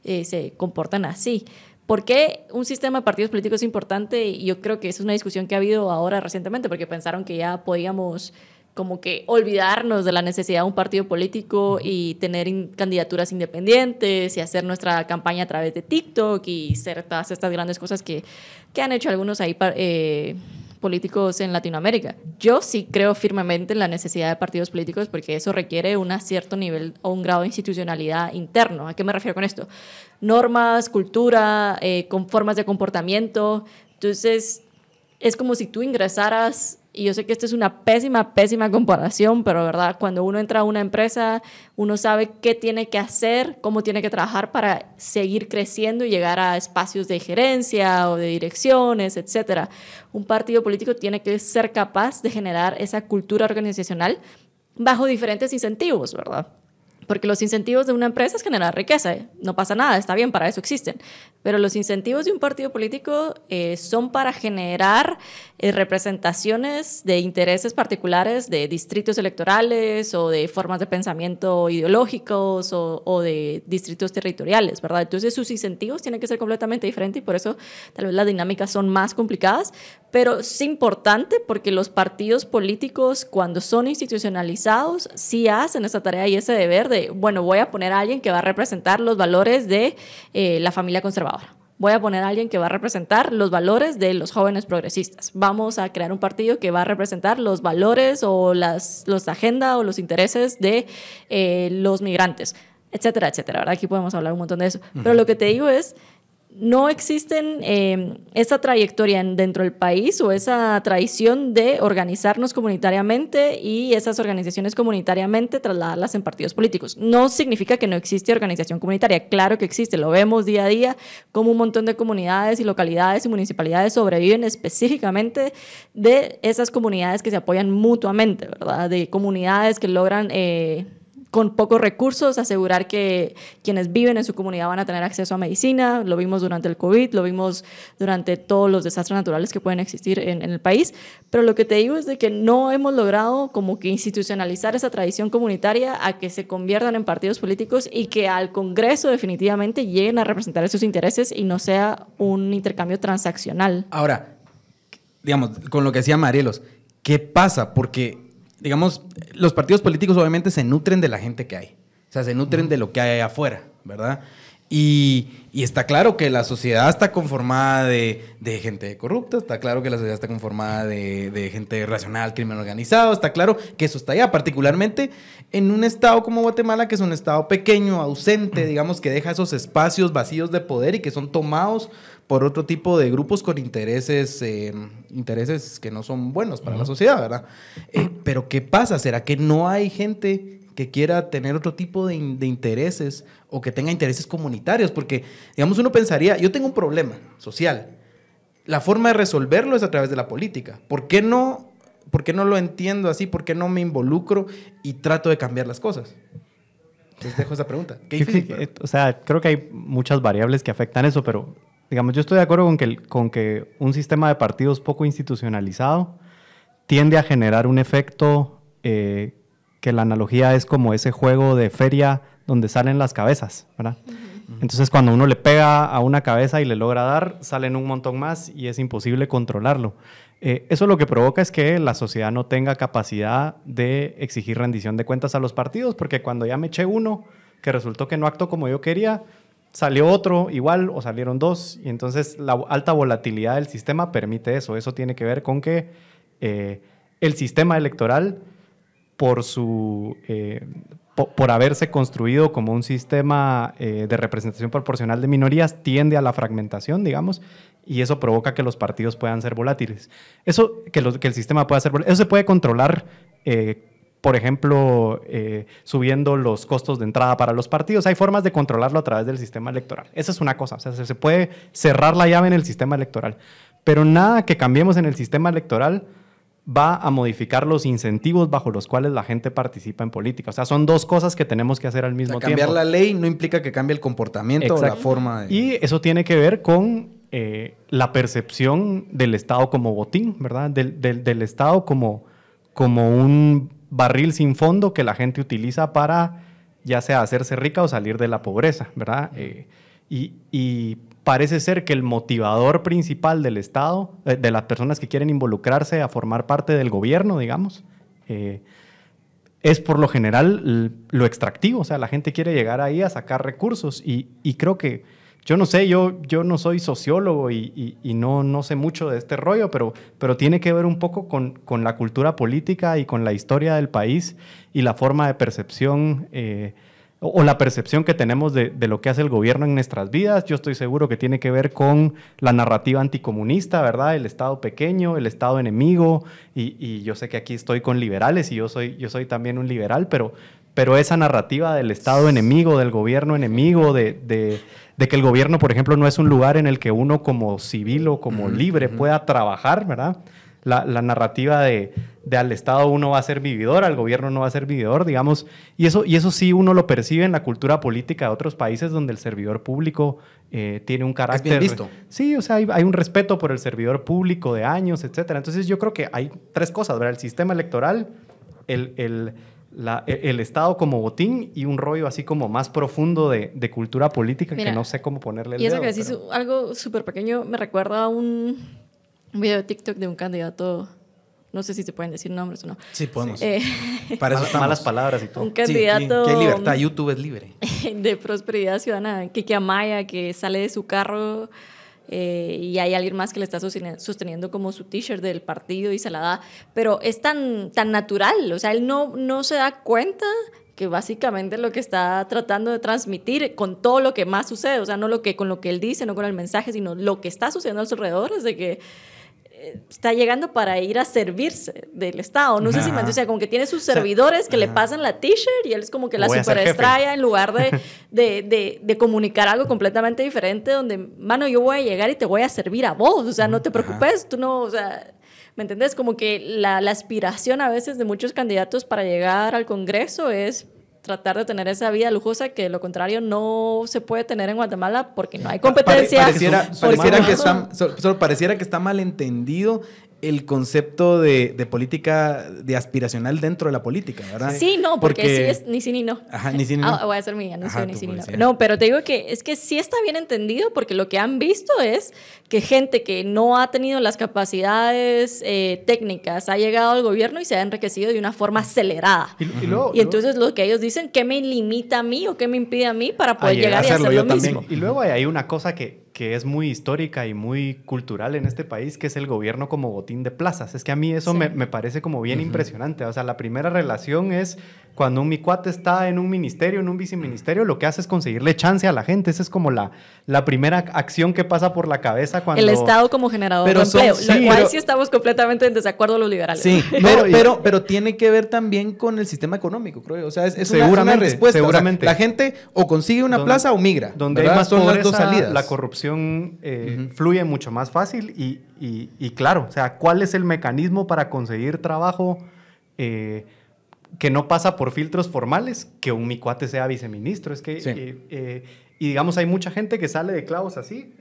eh, se comportan así. ¿Por qué un sistema de partidos políticos es importante? Y yo creo que esa es una discusión que ha habido ahora recientemente, porque pensaron que ya podíamos como que olvidarnos de la necesidad de un partido político y tener candidaturas independientes y hacer nuestra campaña a través de TikTok y hacer todas estas grandes cosas que, que han hecho algunos ahí eh, políticos en Latinoamérica. Yo sí creo firmemente en la necesidad de partidos políticos porque eso requiere un cierto nivel o un grado de institucionalidad interno. ¿A qué me refiero con esto? Normas, cultura, eh, con formas de comportamiento. Entonces, es como si tú ingresaras y yo sé que esta es una pésima, pésima comparación, pero verdad, cuando uno entra a una empresa, uno sabe qué tiene que hacer, cómo tiene que trabajar para seguir creciendo y llegar a espacios de gerencia o de direcciones, etc. Un partido político tiene que ser capaz de generar esa cultura organizacional bajo diferentes incentivos, ¿verdad? Porque los incentivos de una empresa es generar riqueza, no pasa nada, está bien, para eso existen. Pero los incentivos de un partido político eh, son para generar eh, representaciones de intereses particulares de distritos electorales o de formas de pensamiento ideológicos o, o, de distritos territoriales, ¿verdad? Entonces sus incentivos tienen que ser completamente diferentes y por eso tal vez las dinámicas son más complicadas, pero es importante porque los partidos políticos cuando son institucionalizados sí hacen esa tarea y ese deber bueno, voy a poner a alguien que va a representar los valores de eh, la familia conservadora. Voy a poner a alguien que va a representar los valores de los jóvenes progresistas. Vamos a crear un partido que va a representar los valores o las los agendas o los intereses de eh, los migrantes, etcétera, etcétera. ¿verdad? Aquí podemos hablar un montón de eso. Pero lo que te digo es, no existen eh, esa trayectoria dentro del país o esa tradición de organizarnos comunitariamente y esas organizaciones comunitariamente trasladarlas en partidos políticos. No significa que no existe organización comunitaria, claro que existe, lo vemos día a día, como un montón de comunidades y localidades y municipalidades sobreviven específicamente de esas comunidades que se apoyan mutuamente, ¿verdad? De comunidades que logran... Eh, con pocos recursos, asegurar que quienes viven en su comunidad van a tener acceso a medicina. Lo vimos durante el COVID, lo vimos durante todos los desastres naturales que pueden existir en, el país. Pero lo que te digo es de que no hemos logrado como que institucionalizar esa tradición comunitaria a que se conviertan en partidos políticos y que al Congreso definitivamente lleguen a representar esos intereses y no sea un intercambio transaccional. Ahora, digamos, con lo que decía Marielos, ¿qué pasa? Porque digamos, los partidos políticos obviamente se nutren de la gente que hay. O sea, se nutren de lo que hay afuera, ¿verdad? Y, está claro que la sociedad está conformada de, gente corrupta, está claro que la sociedad está conformada de, gente racional, crimen organizado, está claro que eso está allá, particularmente en un estado como Guatemala, que es un estado pequeño, ausente, digamos, que deja esos espacios vacíos de poder y que son tomados por otro tipo de grupos con intereses, eh, intereses que no son buenos para la sociedad, ¿verdad? Eh, pero ¿qué pasa? ¿Será que no hay gente que quiera tener otro tipo de, intereses o que tenga intereses comunitarios, porque, digamos, uno pensaría, yo tengo un problema social, la forma de resolverlo es a través de la política. ¿Por qué no, por qué no lo entiendo así? ¿Por qué no me involucro y trato de cambiar las cosas? Les dejo esa pregunta. o sea, creo que hay muchas variables que afectan eso, pero digamos, yo estoy de acuerdo con que, con que un sistema de partidos poco institucionalizado tiende a generar un efecto eh, que la analogía es como ese juego de feria donde salen las cabezas, ¿verdad? Entonces cuando uno le pega a una cabeza y le logra dar, salen un montón más y es imposible controlarlo. Eh, eso lo que provoca es que la sociedad no tenga capacidad de exigir rendición de cuentas a los partidos, porque cuando ya me eché uno que resultó que no actuó como yo quería, salió otro igual o salieron dos, y entonces la alta volatilidad del sistema permite eso. Eso tiene que ver con que eh, el sistema electoral por su eh, por haberse construido como un sistema eh, de representación proporcional de minorías, tiende a la fragmentación, digamos, y eso provoca que los partidos puedan ser volátiles. Eso, que, el sistema pueda ser volátil, eso se puede controlar, por ejemplo, subiendo los costos de entrada para los partidos. Hay formas de controlarlo a través del sistema electoral. Esa es una cosa, o sea, se puede cerrar la llave en el sistema electoral, pero nada que cambiemos en el sistema electoral va a modificar los incentivos bajo los cuales la gente participa en política. O sea, son dos cosas que tenemos que hacer al mismo tiempo. Cambiar la ley no implica que cambie el comportamiento o la forma de... Y eso tiene que ver con eh, la percepción del Estado como botín, ¿verdad? Del, Estado como, como un barril sin fondo que la gente utiliza para ya sea hacerse rica o salir de la pobreza, ¿verdad? Eh, y, y parece ser que el motivador principal del Estado, eh, de las personas que quieren involucrarse a formar parte del gobierno, digamos, eh, es por lo general lo extractivo. O sea, la gente quiere llegar ahí a sacar recursos y, creo que, yo no sé, yo, yo no soy sociólogo y, no, no sé mucho de este rollo, pero, pero tiene que ver un poco con, con la cultura política y con la historia del país y la forma de percepción. Eh, o, la percepción que tenemos de, lo que hace el gobierno en nuestras vidas. Yo estoy seguro que tiene que ver con la narrativa anticomunista, ¿verdad? El Estado pequeño, el Estado enemigo, y, yo sé que aquí estoy con liberales y yo soy, yo soy también un liberal, pero, pero esa narrativa del Estado enemigo, del gobierno enemigo, de, de, que el gobierno, por ejemplo, no es un lugar en el que uno como civil o como libre pueda trabajar, ¿verdad? la, narrativa de, al Estado uno va a ser vividor, al gobierno no va a ser vividor, digamos, y eso, y eso sí uno lo percibe en la cultura política de otros países donde el servidor público eh, tiene un carácter... Es bien visto. Sí, o sea, hay, un respeto por el servidor público de años, etcétera. Entonces yo creo que hay tres cosas, ¿verdad? El sistema electoral, el, el el Estado como botín y un rollo así como más profundo de, cultura política que no sé cómo ponerle el Y eso que decís, algo súper pequeño, me recuerda a un un video de TikTok de un candidato, no sé si se pueden decir nombres o no. Sí, podemos. Eh, Para eso malas palabras y todo. Un candidato. Sí, ¿Qué libertad? YouTube es libre. De prosperidad ciudadana, Kiki Amaya, que sale de su carro. Eh, y hay alguien más que le está sosteniendo como su t-shirt del partido y se la da, pero es tan, tan natural, o sea, él no, no se da cuenta que básicamente lo que está tratando de transmitir con todo lo que más sucede, o sea, no lo que con lo que él dice, no con el mensaje, sino lo que está sucediendo a su alrededor, es de que está llegando para ir a servirse del Estado. No sé si me o sea, como que tiene sus servidores que le pasan la t-shirt y él es como que la superestrella en lugar de, de, de, comunicar algo completamente diferente donde, mano, yo voy a llegar y te voy a servir a vos, o sea, no te preocupes, tú no, o sea, ¿me entendés? Como que la, la aspiración a veces de muchos candidatos para llegar al Congreso es tratar de tener esa vida lujosa que lo contrario no se puede tener en Guatemala porque no hay competencia. pareciera, que está, solo pareciera que está mal entendido el concepto de, de política, de aspiracional dentro de la política, ¿verdad? Sí, no, porque, sí es ni sí ni no. Ajá, ni sí ni no. Ah, voy a hacer mi anuncio Ajá, ni sí ni no. No, pero te digo que es que sí está bien entendido porque lo que han visto es que gente que no ha tenido las capacidades eh, técnicas ha llegado al gobierno y se ha enriquecido de una forma acelerada. Y, y luego, Y entonces lo que ellos dicen, ¿qué me limita a mí o qué me impide a mí para poder A llegar llegar a y hacerlo hacer yo lo también. mismo? Y luego hay una cosa que, que es muy histórica y muy cultural en este país, que es el gobierno como botín de plazas. Es que a mí eso Sí. me, me parece como bien impresionante. O sea, la primera relación es cuando un mi cuate está en un ministerio, en un viceministerio, lo que hace es conseguirle chance a la gente. Esa es como la, la primera acción que pasa por la cabeza cuando... El Estado como generador Pero de son- empleo, sí, lo cual pero- sí estamos completamente en desacuerdo los liberales. Sí, No, pero, pero, pero tiene que ver también con el sistema económico, creo yo. O sea, es, es una- una, Seguramente, respuesta. O sea, seguramente. la gente o consigue una Donde- plaza o migra. Donde hay más Son pobreza, las dos salidas. la corrupción eh, fluye mucho más fácil y, y- y claro, o sea, ¿cuál es el mecanismo para conseguir trabajo eh, que no pasa por filtros formales? Que un mi cuate sea viceministro. Es que, Sí. eh, y digamos, hay mucha gente que sale de clavos así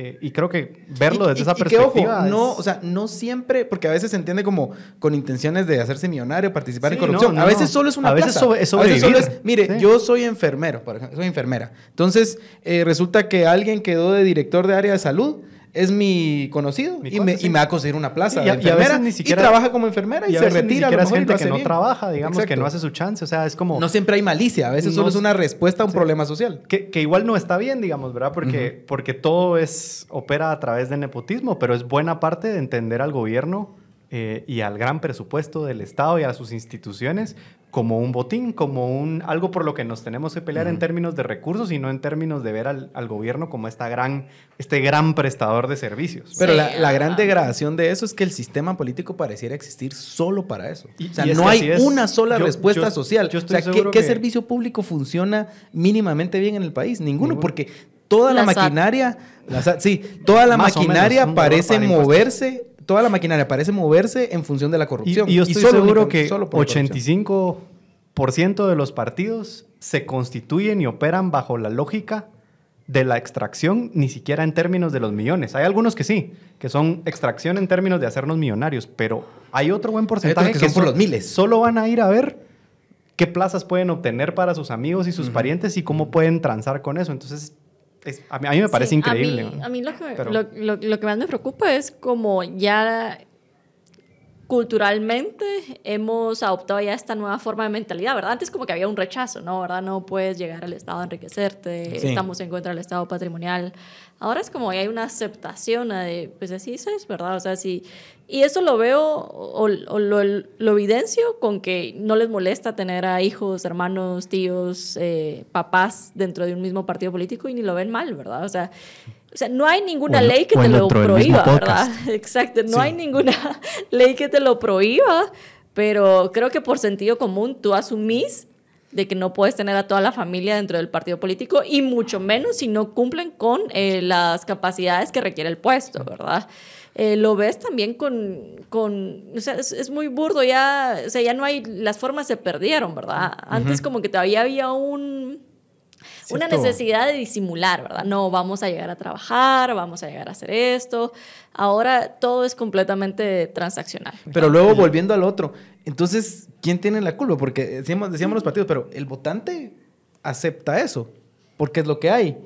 eh, y creo que verlo Y- desde y- esa y que, perspectiva. ojo, no, o sea, no siempre, porque a veces se entiende como con intenciones de hacerse millonario, participar en corrupción. no, a veces solo es una A veces plaza. sobre- es A veces solo es, mire, Sí. yo soy enfermero, por ejemplo, soy enfermera. Entonces, eh, resulta que alguien quedó de director de área de salud. Es mi conocido Mi y, me, sí. y me va a conseguir una plaza y de enfermera y, ni siquiera- trabaja como enfermera y, se ni retira a lo es gente que no bien. trabaja, digamos, que no hace su chance. O sea, es como... No siempre hay malicia, a veces solo es una respuesta a un sí. problema social. Que, que igual no está bien, digamos, ¿verdad? Porque, porque todo es, opera a través de nepotismo, pero es buena parte de entender al gobierno eh, y al gran presupuesto del Estado y a sus instituciones como un botín, como un, algo por lo que nos tenemos que pelear en términos de recursos y no en términos de ver al, al gobierno como esta gran, este gran prestador de servicios. Pero Sí, la, la gran degradación de eso es que el sistema político pareciera existir solo para eso. Y- o sea, no hay una sola Yo- respuesta yo- social. yo o estoy sea, ¿qué, servicio público funciona mínimamente bien en el país? Ninguno, Ninguno. porque toda la, maquinaria, la sí, toda la Más o menos, maquinaria parece moverse, toda la maquinaria parece moverse en función de la corrupción. y yo estoy solo seguro que solo por la corrupción. 85% de los partidos se constituyen y operan bajo la lógica de la extracción, ni siquiera en términos de los millones. Hay algunos que sí, que son extracción en términos de hacernos millonarios, pero hay otro buen porcentaje que son por los miles. Solo van a ir a ver qué plazas pueden obtener para sus amigos y sus parientes y cómo pueden transar con eso. Entonces, es- a, mí, a mí me parece Sí, increíble. A mí, a mí lo, que, Pero- lo, lo- lo que más me preocupa es como ya culturalmente hemos adoptado ya esta nueva forma de mentalidad, ¿verdad? Antes como que había un rechazo, ¿no? ¿Verdad? No puedes llegar al Estado a enriquecerte, Sí. estamos en contra del Estado patrimonial. Ahora es como ya hay una aceptación de, pues así es, ¿verdad? O sea, sí. Y eso lo veo o, o lo, lo evidencio con que no les molesta tener a hijos, hermanos, tíos, eh, papás dentro de un mismo partido político y ni lo ven mal, ¿verdad? O sea, o sea, no hay ninguna ley que te lo prohíba, ¿verdad? Exacto, no Sí. hay ninguna ley que te lo prohíba, pero creo que por sentido común tú asumís de que no puedes tener a toda la familia dentro del partido político y mucho menos si no cumplen con eh, las capacidades que requiere el puesto, ¿verdad? Eh, lo ves también con, con o sea, es, es muy burdo ya, o sea, ya no hay, las formas se perdieron, ¿verdad? Antes como que todavía había un, una necesidad de disimular, ¿verdad? No, vamos a llegar a trabajar, vamos a llegar a hacer esto. Ahora todo es completamente transaccional. Pero luego volviendo al otro, entonces, ¿quién tiene la culpa? Porque decíamos, decíamos los partidos, pero el votante acepta eso, porque es lo que hay.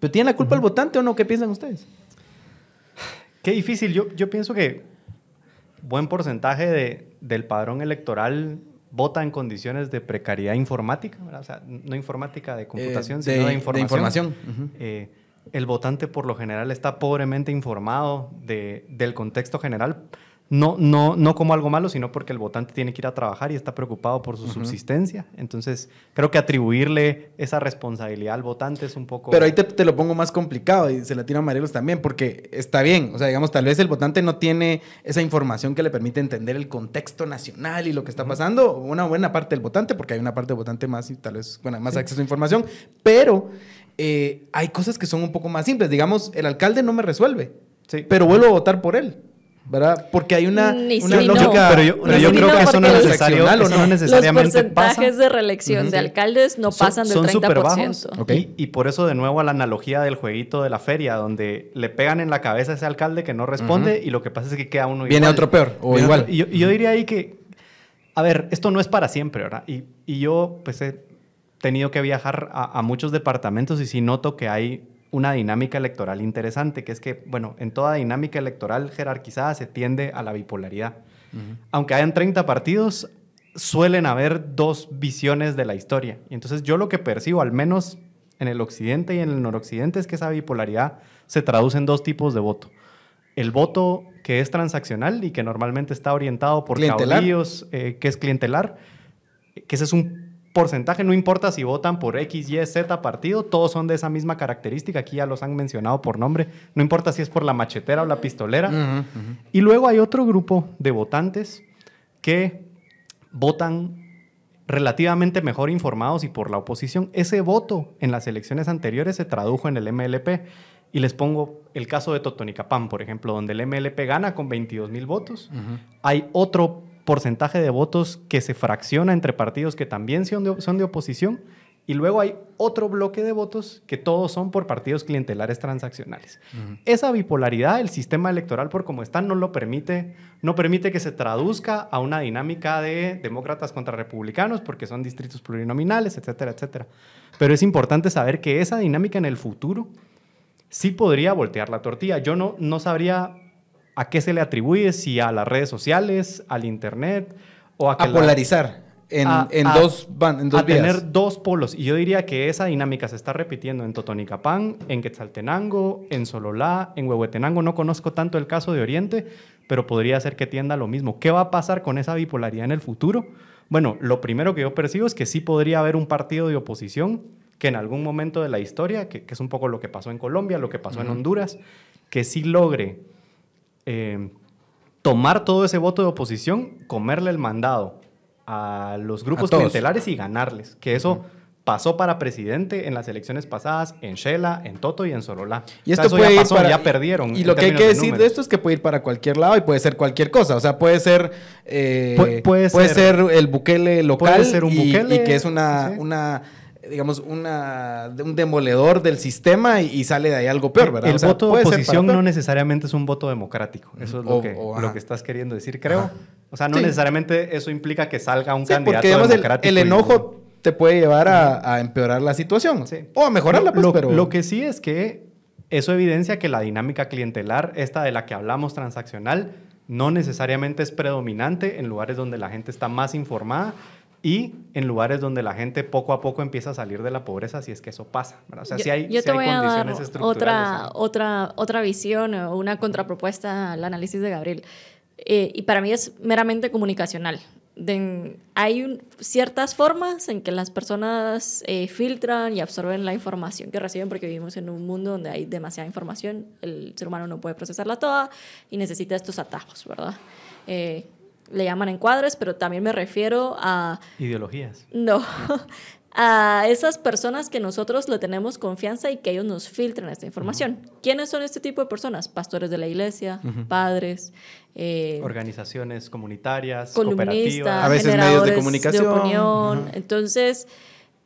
¿Pero tiene la culpa el votante o no? ¿Qué piensan ustedes? Qué difícil. Yo, yo pienso que buen porcentaje de, del padrón electoral vota en condiciones de precariedad informática, o sea, no informática de computación, Eh, sino de de información. información. Eh, el votante por lo general está pobremente informado de- del contexto general, no, no, no como algo malo, sino porque el votante tiene que ir a trabajar y está preocupado por su subsistencia. Entonces, creo que atribuirle esa responsabilidad al votante es un poco... Pero ahí te, te lo pongo más complicado y se la tiro a Marielos también, porque está bien, o sea, digamos, tal vez el votante no tiene esa información que le permite entender el contexto nacional y lo que está pasando, una buena parte del votante, porque hay una parte del votante más y tal vez, bueno, más acceso a información, pero eh, hay cosas que son un poco más simples, digamos, el alcalde no me resuelve, Sí. pero vuelvo a votar por él. ¿Verdad? Porque hay una, Ni una sí, lógica. no. Pero yo, una pero yo Sí, creo no, que eso no, los- necesario, ¿o eso no? no Los necesariamente porcentajes pasa. de reelección de alcaldes no Son- pasan son del 30%. súper bajos. Ok. Y, y por eso, de nuevo, a la analogía del jueguito de la feria, donde le pegan en la cabeza a ese alcalde que no responde y lo que pasa es que queda uno Viene igual. otro peor, o Viene igual. otro- y yo, y yo diría ahí que, a ver, esto no es para siempre, ¿verdad? Y, y yo, pues, he tenido que viajar a, a muchos departamentos y sí noto que hay una dinámica electoral interesante, que es que, bueno, en toda dinámica electoral jerarquizada se tiende a la bipolaridad. Aunque hayan 30 partidos, suelen haber dos visiones de la historia. Y entonces yo lo que percibo, al menos en el occidente y en el noroccidente, es que esa bipolaridad se traduce en dos tipos de voto. El voto que es transaccional y que normalmente está orientado por caudillos, eh, que es clientelar, que ese es un porcentaje, no importa si votan por X, Y, Z partido, todos son de esa misma característica, aquí ya los han mencionado por nombre, no importa si es por la machetera o la pistolera. Y luego hay otro grupo de votantes que votan relativamente mejor informados y por la oposición. Ese voto en las elecciones anteriores se tradujo en el MLP. Y les pongo el caso de Totonicapán, por ejemplo, donde el MLP gana con 22 mil votos. Hay otro porcentaje de votos que se fracciona entre partidos que también son de, son de oposición. Y luego hay otro bloque de votos que todos son por partidos clientelares transaccionales. Esa bipolaridad, el sistema electoral por como está, no lo permite, no permite que se traduzca a una dinámica de demócratas contra republicanos, porque son distritos plurinominales, etcétera, etcétera. Pero es importante saber que esa dinámica en el futuro sí podría voltear la tortilla. Yo no, no sabría a qué se le atribuye, si a las redes sociales, al internet o a que A la- polarizar en, a- en a- dos, van, en dos a vías. tener dos polos. Y yo diría que esa dinámica se está repitiendo en Totonicapán, en Quetzaltenango, en Sololá, en Huehuetenango. No conozco tanto el caso de Oriente, pero podría ser que tienda lo mismo. ¿Qué va a pasar con esa bipolaridad en el futuro? Bueno, lo primero que yo percibo es que sí podría haber un partido de oposición que en algún momento de la historia, que, que es un poco lo que pasó en Colombia, lo que pasó en Honduras, que sí logre eh, tomar todo ese voto de oposición, comerle el mandado a los grupos todos. clientelares y ganarles. Que eso pasó para presidente en las elecciones pasadas en Shela, en Toto y en Sololá. Y O sea, esto puede ya ir para, ya perdieron. Y lo que hay que de decir de esto es que puede ir para cualquier lado y puede ser cualquier cosa. O sea, puede ser, eh, Pu- puede puede ser- ser el Bukele local puede ser un y, Bukele, y que es una, sí. una digamos, una, un demoledor del sistema y, y sale de ahí algo peor, ¿verdad? El O sea, voto de oposición no necesariamente es un voto democrático. Eso es lo, O- que, o, lo que estás queriendo decir, creo. Ajá. O sea, no Sí. necesariamente eso implica que salga un Sí, candidato porque digamos, el, democrático. el y- enojo te puede llevar a, a empeorar la situación. Sí. O a mejorarla, pues, lo, pero... lo que sí es que eso evidencia que la dinámica clientelar, esta de la que hablamos transaccional, no necesariamente es predominante en lugares donde la gente está más informada y en lugares donde la gente poco a poco empieza a salir de la pobreza, si es que eso pasa. ¿verdad? O sea, yo, si hay, yo te hay voy a dar condiciones estructurales. otra, ahí. otra, otra visión o una contrapropuesta al análisis de Gabriel. Eh, y para mí es meramente comunicacional. De- hay un- ciertas formas en que las personas eh, filtran y absorben la información que reciben porque vivimos en un mundo donde hay demasiada información, el ser humano no puede procesarla toda y necesita estos atajos, ¿verdad? Eh, le llaman encuadres, pero también me refiero a Ideologías. no. A esas personas que nosotros le tenemos confianza y que ellos nos filtran esta información. ¿Quiénes son este tipo de personas? Pastores de la iglesia, padres, eh, Organizaciones comunitarias, columnistas, cooperativas. A veces medios de comunicación. opinión. Entonces,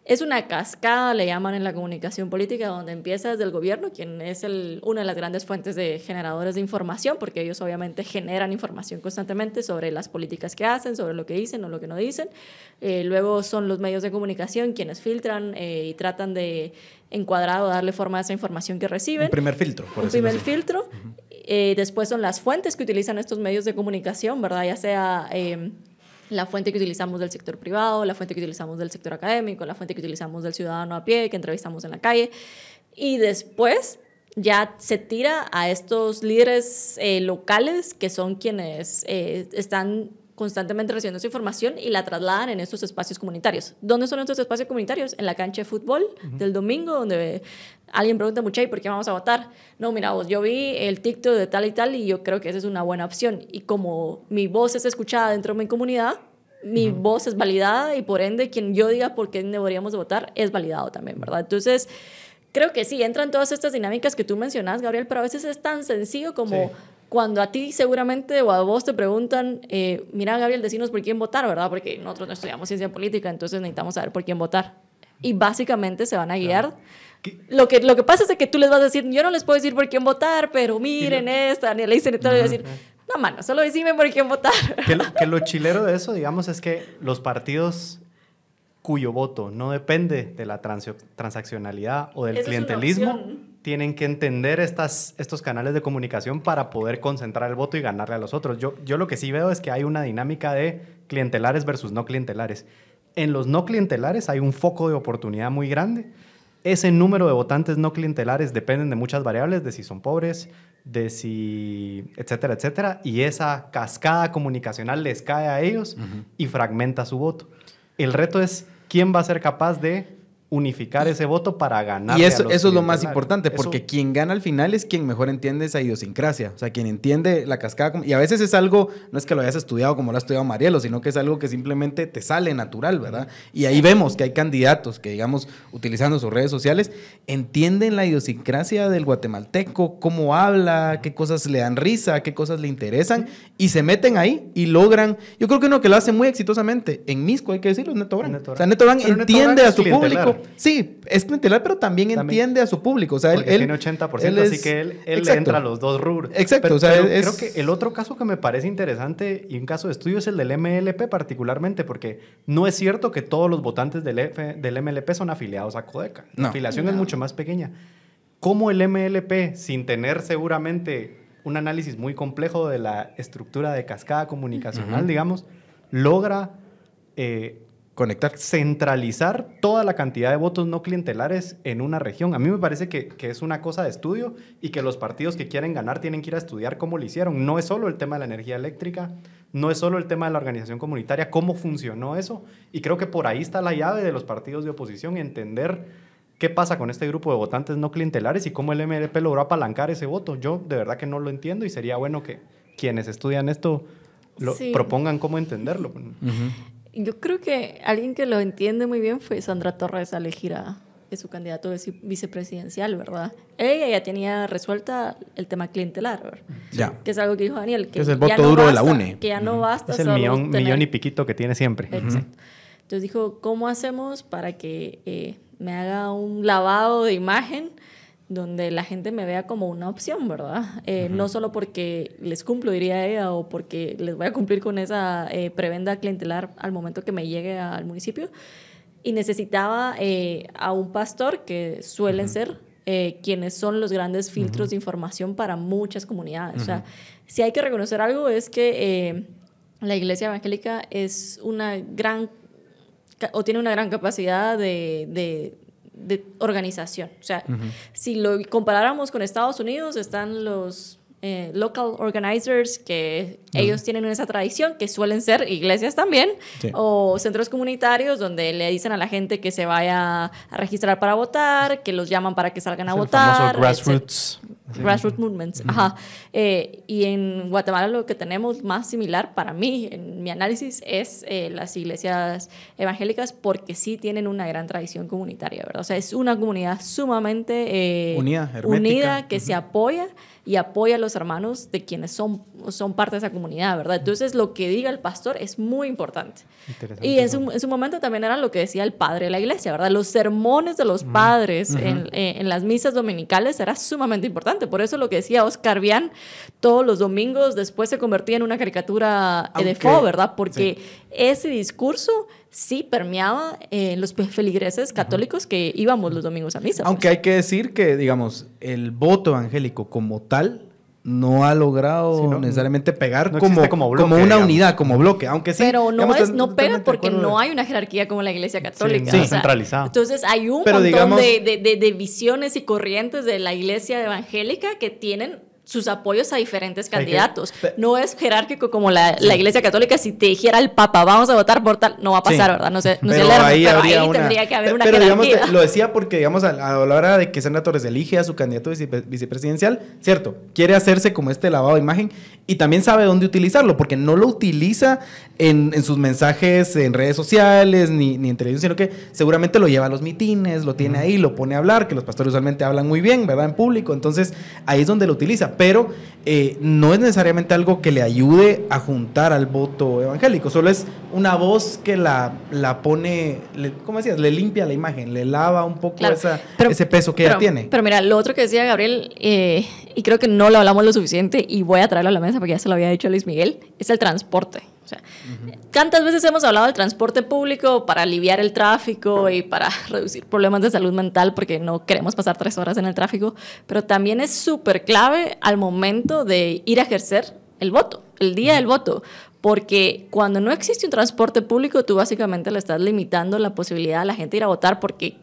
es una cascada, le llaman en la comunicación política, donde empieza desde el gobierno, quien es el, una de las grandes fuentes de generadores de información, porque ellos obviamente generan información constantemente sobre las políticas que hacen, sobre lo que dicen o lo que no dicen. Eh, luego son los medios de comunicación quienes filtran eh, y tratan de encuadrar o darle forma a esa información que reciben Un primer filtro, por un primer así. filtro. Eh, después son las fuentes que utilizan estos medios de comunicación, ¿verdad? Ya sea eh, la fuente que utilizamos del sector privado, la fuente que utilizamos del sector académico, la fuente que utilizamos del ciudadano a pie, que entrevistamos en la calle. Y después ya se tira a estos líderes eh, locales que son quienes eh, están constantemente recibiendo esa información y la trasladan en estos espacios comunitarios. ¿Dónde son estos espacios comunitarios? En la cancha de fútbol del domingo, donde alguien pregunta mucho, ¿y por qué vamos a votar? No, mira, vos, yo vi el TikTok de tal y tal y yo creo que esa es una buena opción. Y como mi voz es escuchada dentro de mi comunidad, mi voz es validada y por ende quien yo diga por qué deberíamos de votar es validado también, ¿verdad? Entonces, creo que sí, entran todas estas dinámicas que tú mencionas, Gabriel, pero a veces es tan sencillo como... Sí. Cuando a ti seguramente o a vos te preguntan, eh, mira Gabriel, decinos por quién votar, ¿verdad? Porque nosotros no estudiamos ciencia política, entonces necesitamos saber por quién votar. Y básicamente se van a guiar. Lo que, lo que pasa es que tú les vas a decir, yo no les puedo decir por quién votar, pero miren esta, ni le dicen todo, y decir, no, mano, solo decime por quién votar. Que lo, que lo chilero de eso, digamos, es que los partidos cuyo voto no depende de la transaccionalidad o del clientelismo, tienen que entender estas, estos canales de comunicación para poder concentrar el voto y ganarle a los otros. Yo, yo lo que sí veo es que hay una dinámica de clientelares versus no clientelares. En los no clientelares hay un foco de oportunidad muy grande. Ese número de votantes no clientelares dependen de muchas variables, de si son pobres, de si, etcétera, etcétera. Y esa cascada comunicacional les cae a ellos y fragmenta su voto. El reto es quién va a ser capaz de unificar ese voto para ganar. Y eso, eso es lo más importante, porque quien gana al final es quien mejor entiende esa idiosincrasia, o sea, quien entiende la cascada. Y a veces es algo, no es que lo hayas estudiado como lo ha estudiado Marielo, sino que es algo que simplemente te sale natural, ¿verdad? Y ahí vemos que hay candidatos que, digamos, utilizando sus redes sociales, entienden la idiosincrasia del guatemalteco, cómo habla, qué cosas le dan risa, qué cosas le interesan, y se meten ahí y logran. Yo creo que uno que lo hace muy exitosamente, en Misco hay que decirlo, es Neto Brand. O sea, Neto Brand entiende a su público Sí, es clientelar, pero también, entiende a su público. O sea, él, tiene 80%, así que él, le entra a los dos rubros. Exacto. o sea, creo que el otro caso que me parece interesante y un caso de estudio es el del MLP particularmente, porque no es cierto que todos los votantes del, del MLP son afiliados a Codeca. La afiliación es mucho más pequeña. ¿Cómo el MLP, sin tener seguramente un análisis muy complejo de la estructura de cascada comunicacional, digamos, logra eh, conectar, centralizar toda la cantidad de votos no clientelares en una región. A mí me parece que, es una cosa de estudio y que los partidos que quieren ganar tienen que ir a estudiar cómo lo hicieron. No es solo el tema de la energía eléctrica, no es solo el tema de la organización comunitaria, cómo funcionó eso. Y creo que por ahí está la llave de los partidos de oposición, entender qué pasa con este grupo de votantes no clientelares y cómo el MLP logró apalancar ese voto. Yo de verdad que no lo entiendo y sería bueno que quienes estudian esto lo propongan cómo entenderlo. Yo creo que alguien que lo entiende muy bien fue Sandra Torres al elegir a su candidato vicepresidencial, ¿verdad? Ella ya tenía resuelta el tema clientelar, ¿verdad? Ya. Que es algo que dijo Daniel. Que, es el voto duro de la UNE. Que ya no basta. Es el millón, millón, y piquito que tiene siempre. Exacto. Entonces dijo, ¿cómo hacemos para que eh, me haga un lavado de imagen donde la gente me vea como una opción, ¿verdad? Eh, no solo porque les cumplo, diría ella, o porque les voy a cumplir con esa eh, prebenda clientelar al momento que me llegue al municipio. Y necesitaba eh, a un pastor, que suelen ser quienes son los grandes filtros de información para muchas comunidades. O sea, si hay que reconocer algo es que la iglesia evangélica es una gran, o tiene una gran capacidad de de organización. O sea, si lo comparáramos con Estados Unidos, están los eh, local organizers, que ellos tienen esa tradición, que suelen ser iglesias también, o centros comunitarios donde le dicen a la gente que se vaya a registrar para votar, que los llaman para que salgan a votar. grassroots. Grassroots movements. Ajá. Eh, y en Guatemala lo que tenemos más similar para mí, en mi análisis, es eh, las iglesias evangélicas porque sí tienen una gran tradición comunitaria, ¿verdad? O sea, es una comunidad sumamente unida, unida, que se apoya y apoya a los hermanos de quienes son, son parte de esa comunidad, ¿verdad? Entonces, lo que diga el pastor es muy importante. Y en su, en su, momento también era lo que decía el padre de la iglesia, ¿verdad? Los sermones de los padres en, eh, en, las misas dominicales era sumamente importante. Por eso lo que decía Oscar Vian todos los domingos después se convertía en una caricatura de fo, ¿verdad? Porque ese discurso sí permeaba en los feligreses católicos que íbamos los domingos a misa. Aunque pues. hay que decir que, digamos, el voto evangélico como tal no ha logrado necesariamente pegar como, como, como, una unidad, como bloque, aunque sí. Pero no, es, no pega porque no hay una jerarquía como la iglesia católica. Sí, centralizada. Entonces hay un montón de, de, de, visiones y corrientes de la iglesia evangélica que tienen sus apoyos a diferentes candidatos. no es jerárquico como la, la, Iglesia Católica. Si te dijera el Papa, vamos a votar por tal, no va a pasar, ¿verdad? No sé, no pero sé ahí, ahí tendría que haber una pero, Digamos, lo decía porque, digamos, a, la hora de que Sandra Torres elige a su candidato vicepresidencial, cierto, quiere hacerse como este lavado de imagen y también sabe dónde utilizarlo, porque no lo utiliza en, en sus mensajes en redes sociales ni, ni, en televisión, sino que seguramente lo lleva a los mitines, lo tiene ahí, lo pone a hablar, que los pastores usualmente hablan muy bien, ¿verdad? En público. Entonces, ahí es donde lo utiliza pero eh, no es necesariamente algo que le ayude a juntar al voto evangélico, solo es una voz que la, la pone, le, ¿cómo decías? Le limpia la imagen, le lava un poco esa, ese peso que ella tiene. Pero mira, lo otro que decía Gabriel, eh, y creo que no lo hablamos lo suficiente, y voy a traerlo a la mesa porque ya se lo había dicho Luis Miguel, es el transporte. Sea, ¿Cuántas veces hemos hablado del transporte público para aliviar el tráfico y para reducir problemas de salud mental porque no queremos pasar tres horas en el tráfico? Pero también es súper clave al momento de ir a ejercer el voto, el día del voto. Porque cuando no existe un transporte público, tú básicamente le estás limitando la posibilidad a la gente de ir a votar porque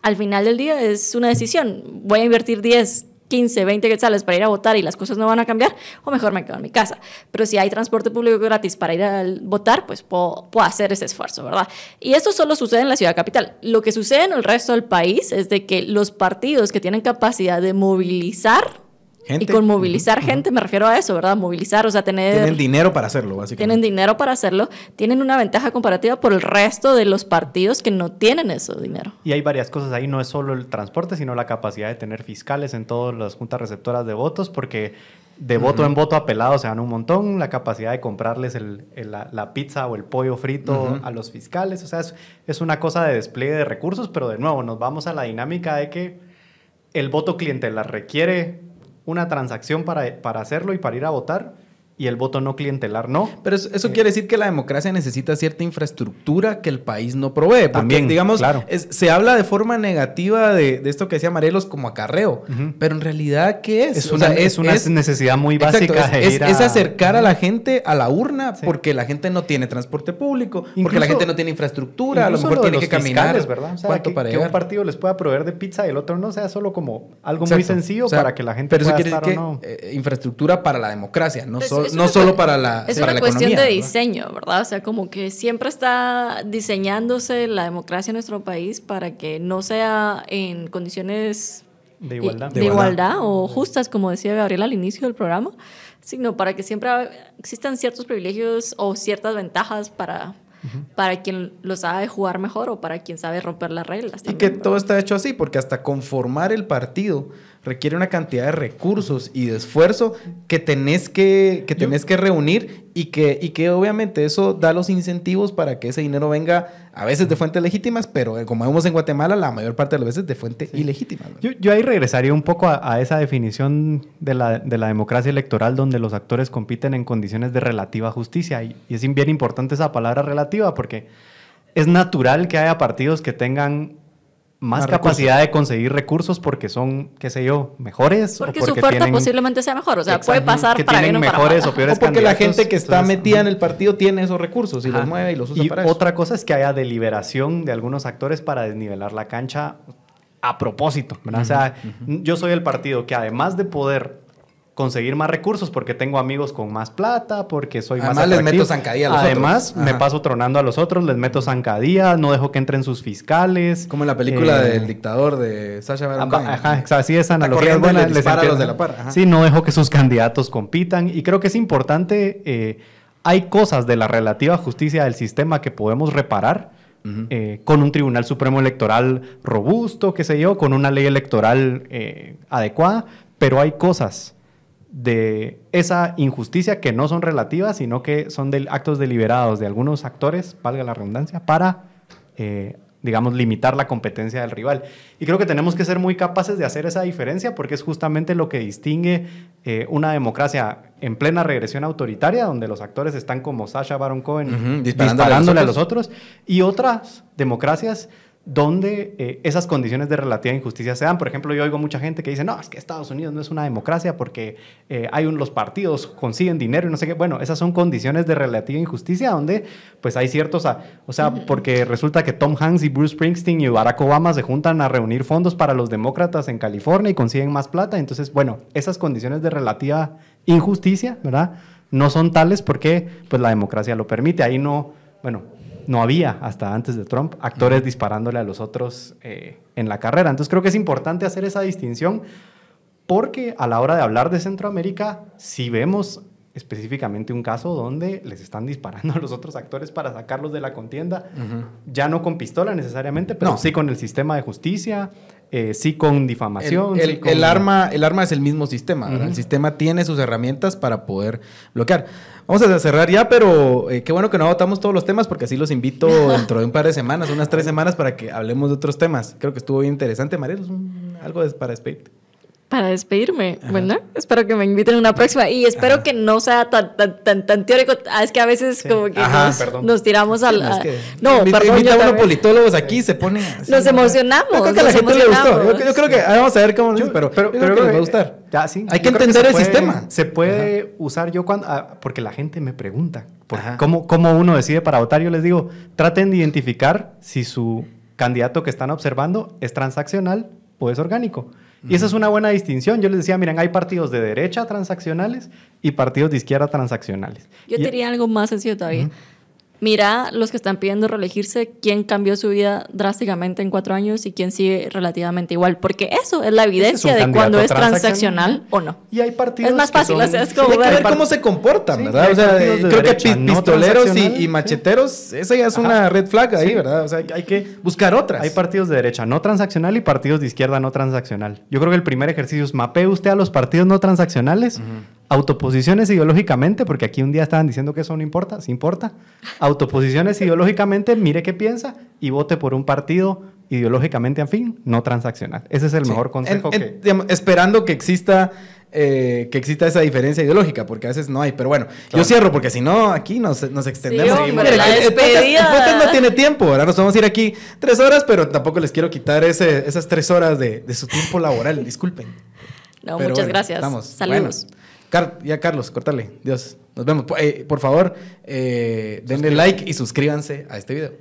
al final del día es una decisión. Voy a invertir 10, 15, 20 quetzales para ir a votar y las cosas no van a cambiar, o mejor me quedo en mi casa. Pero si hay transporte público gratis para ir a votar, pues puedo, puedo, hacer ese esfuerzo, ¿verdad? Y esto solo sucede en la ciudad capital. Lo que sucede en el resto del país es de que los partidos que tienen capacidad de movilizar y con movilizar gente me refiero a eso, ¿verdad? Movilizar, o sea, tener... Tienen dinero para hacerlo, básicamente. Tienen dinero para hacerlo. Tienen una ventaja comparativa por el resto de los partidos que no tienen eso dinero. Y hay varias cosas ahí, no es solo el transporte, sino la capacidad de tener fiscales en todas las juntas receptoras de votos, porque de voto en voto apelado se dan un montón, la capacidad de comprarles el, la, pizza o el pollo frito a los fiscales, o sea, es, es una cosa de despliegue de recursos, pero de nuevo nos vamos a la dinámica de que el voto clientelar requiere una transacción para, para hacerlo y para ir a votar y el voto no clientelar no. Pero eso, eh, quiere decir que la democracia necesita cierta infraestructura que el país no provee. También, digamos, claro. se habla de forma negativa de, esto que decía Marelos como acarreo, pero en realidad, ¿qué es? Es una, es, una necesidad muy básica. es, acercar a la gente a la urna porque la gente no tiene transporte público, porque la gente no tiene infraestructura, a lo mejor tiene que caminar. ¿verdad? O sea, que, para un partido les pueda proveer de pizza y el otro no, sea solo como algo muy sencillo para que la gente pero pueda eso quiere decir que, eh, infraestructura para la democracia, no solo no solo para la Es una cuestión de diseño, ¿verdad? O sea, como que siempre está diseñándose la democracia en nuestro país para que no sea en condiciones de igualdad, de, igualdad, o justas, como decía Gabriel al inicio del programa, sino para que siempre existan ciertos privilegios o ciertas ventajas para, para quien lo sabe jugar mejor o para quien sabe romper las reglas. y que todo está hecho así, porque hasta conformar el partido requiere una cantidad de recursos y de esfuerzo que tenés que, que, tenés que reunir y que, y que obviamente eso da los incentivos para que ese dinero venga a veces de fuentes legítimas, pero eh, como vemos en Guatemala, la mayor parte de las veces de fuente ilegítima. Yo, yo, ahí regresaría un poco a, esa definición de la, de la, democracia electoral donde los actores compiten en condiciones de relativa justicia. Y, y es bien importante esa palabra relativa porque es natural que haya partidos que tengan más, capacidad de conseguir recursos porque son, qué sé yo, mejores. Porque, o porque su oferta posiblemente sea mejor. O sea, puede pasar que para tienen mejores o peores O porque la gente que está metida en el partido tiene esos recursos y los mueve y los usa y para otra cosa es que haya deliberación de algunos actores para desnivelar la cancha a propósito. O sea, yo soy el partido que además de poder conseguir más recursos porque tengo amigos con más plata, porque soy Además, más Además les meto zancadilla a los Además, me paso tronando a los otros, les meto zancadilla, no dejo que entren sus fiscales. Como en la película eh, del dictador de Sasha Baron Cohen. Ajá, así esa analogía es buena. Les les los de la par. Sí, no dejo que sus candidatos compitan. Y creo que es importante, eh, hay cosas de la relativa justicia del sistema que podemos reparar. Eh, con un Tribunal Supremo Electoral robusto, qué sé yo, con una ley electoral adecuada, pero hay cosas de esa injusticia que no son relativas, sino que son de actos deliberados de algunos actores, valga la redundancia, para, eh, digamos, limitar la competencia del rival. Y creo que tenemos que ser muy capaces de hacer esa diferencia porque es justamente lo que distingue eh, una democracia en plena regresión autoritaria, donde los actores están como Sasha Baron Cohen disparándole, a los otros, y otras democracias donde eh, esas condiciones de relativa injusticia se dan. Por ejemplo, yo oigo mucha gente que dice, no, es que Estados Unidos no es una democracia porque eh, hay un, los partidos consiguen dinero y no sé qué. Bueno, esas son condiciones de relativa injusticia donde pues hay ciertos, o sea, porque resulta que Tom Hanks y Bruce Springsteen y Barack Obama se juntan a reunir fondos para los demócratas en California y consiguen más plata. Entonces, bueno, esas condiciones de relativa injusticia, ¿verdad? No son tales porque pues la democracia lo permite. Ahí no, bueno, no había hasta antes de Trump actores disparándole a los otros eh, en la carrera. Entonces creo que es importante hacer esa distinción porque a la hora de hablar de Centroamérica, si vemos específicamente un caso donde les están disparando a los otros actores para sacarlos de la contienda, ya no con pistola necesariamente, pero No. sí con el sistema de justicia, eh, sí con difamación. El, sí el- con- el arma, el arma es el mismo sistema. El sistema tiene sus herramientas para poder bloquear. Vamos a cerrar ya, pero eh, qué bueno que no agotamos todos los temas porque así los invito dentro de un par de semanas, unas tres semanas, para que hablemos de otros temas. Creo que estuvo bien interesante, Mariel. Algo para despedirte. Para despedirme, bueno, espero que me inviten a una próxima y espero que no sea tan, tan, tan, tan teórico. Ah, es que a veces como que Ajá, nos, tiramos al... Es a- que no, invita, perdón, invita a unos politólogos aquí se pone. así, Nos ¿no? emocionamos, Yo creo que a la nos gente le gustó. Yo, emocionamos. yo creo que vamos a ver cómo. Yo- pero, pero, yo pero creo que les va a eh, gustar. Ya, sí. Hay que entender el puede- sistema. Se puede usar yo cuando. ah, porque la gente me pregunta. por Ajá. cómo, cómo uno decide para votar? Yo les digo, traten de identificar si su candidato que están observando es transaccional o es orgánico. Y esa es una buena distinción. Yo les decía, miren, hay partidos de derecha transaccionales y partidos de izquierda transaccionales. Yo Y- diría algo más sencillo todavía. Mira los que están pidiendo reelegirse, quién cambió su vida drásticamente en cuatro años y quién sigue relativamente igual. Porque eso es la evidencia de cuando es transaccional o no. Y hay partidos Es más que fácil, son- o sea, es Sí, como Hay que ver- cómo se comportan, Sí, ¿verdad? O sea, de creo que derecha pi- no pistoleros y, y sí. macheteros, esa ya es una red flag ahí, ¿verdad? O sea, hay que buscar otras. Hay partidos de derecha no transaccional y partidos de izquierda no transaccional. Yo creo que el primer ejercicio es mapee usted a los partidos no transaccionales, autoposiciones ideológicamente, porque aquí un día estaban diciendo que eso no importa, sí importa. Autoposiciones ideológicamente, mire qué piensa y vote por un partido ideológicamente afín, no transaccional. Ese es el Sí. mejor consejo En- en- que... digamos, esperando que exista eh, que exista esa diferencia ideológica, porque a veces no hay. Pero bueno, yo cierro porque si no, aquí nos, nos extendemos. Sí, hombre, el, el podcast, el despedida. podcast no tiene tiempo, ahora nos vamos a ir aquí tres horas, pero tampoco les quiero quitar ese, esas tres horas de, de su tiempo laboral, disculpen. No, Pero muchas bueno, gracias. estamos. Saludos. Bueno, Car- ya, Carlos, cortale. Dios. Nos vemos. Eh, por favor, eh, denle like y suscríbanse a este video.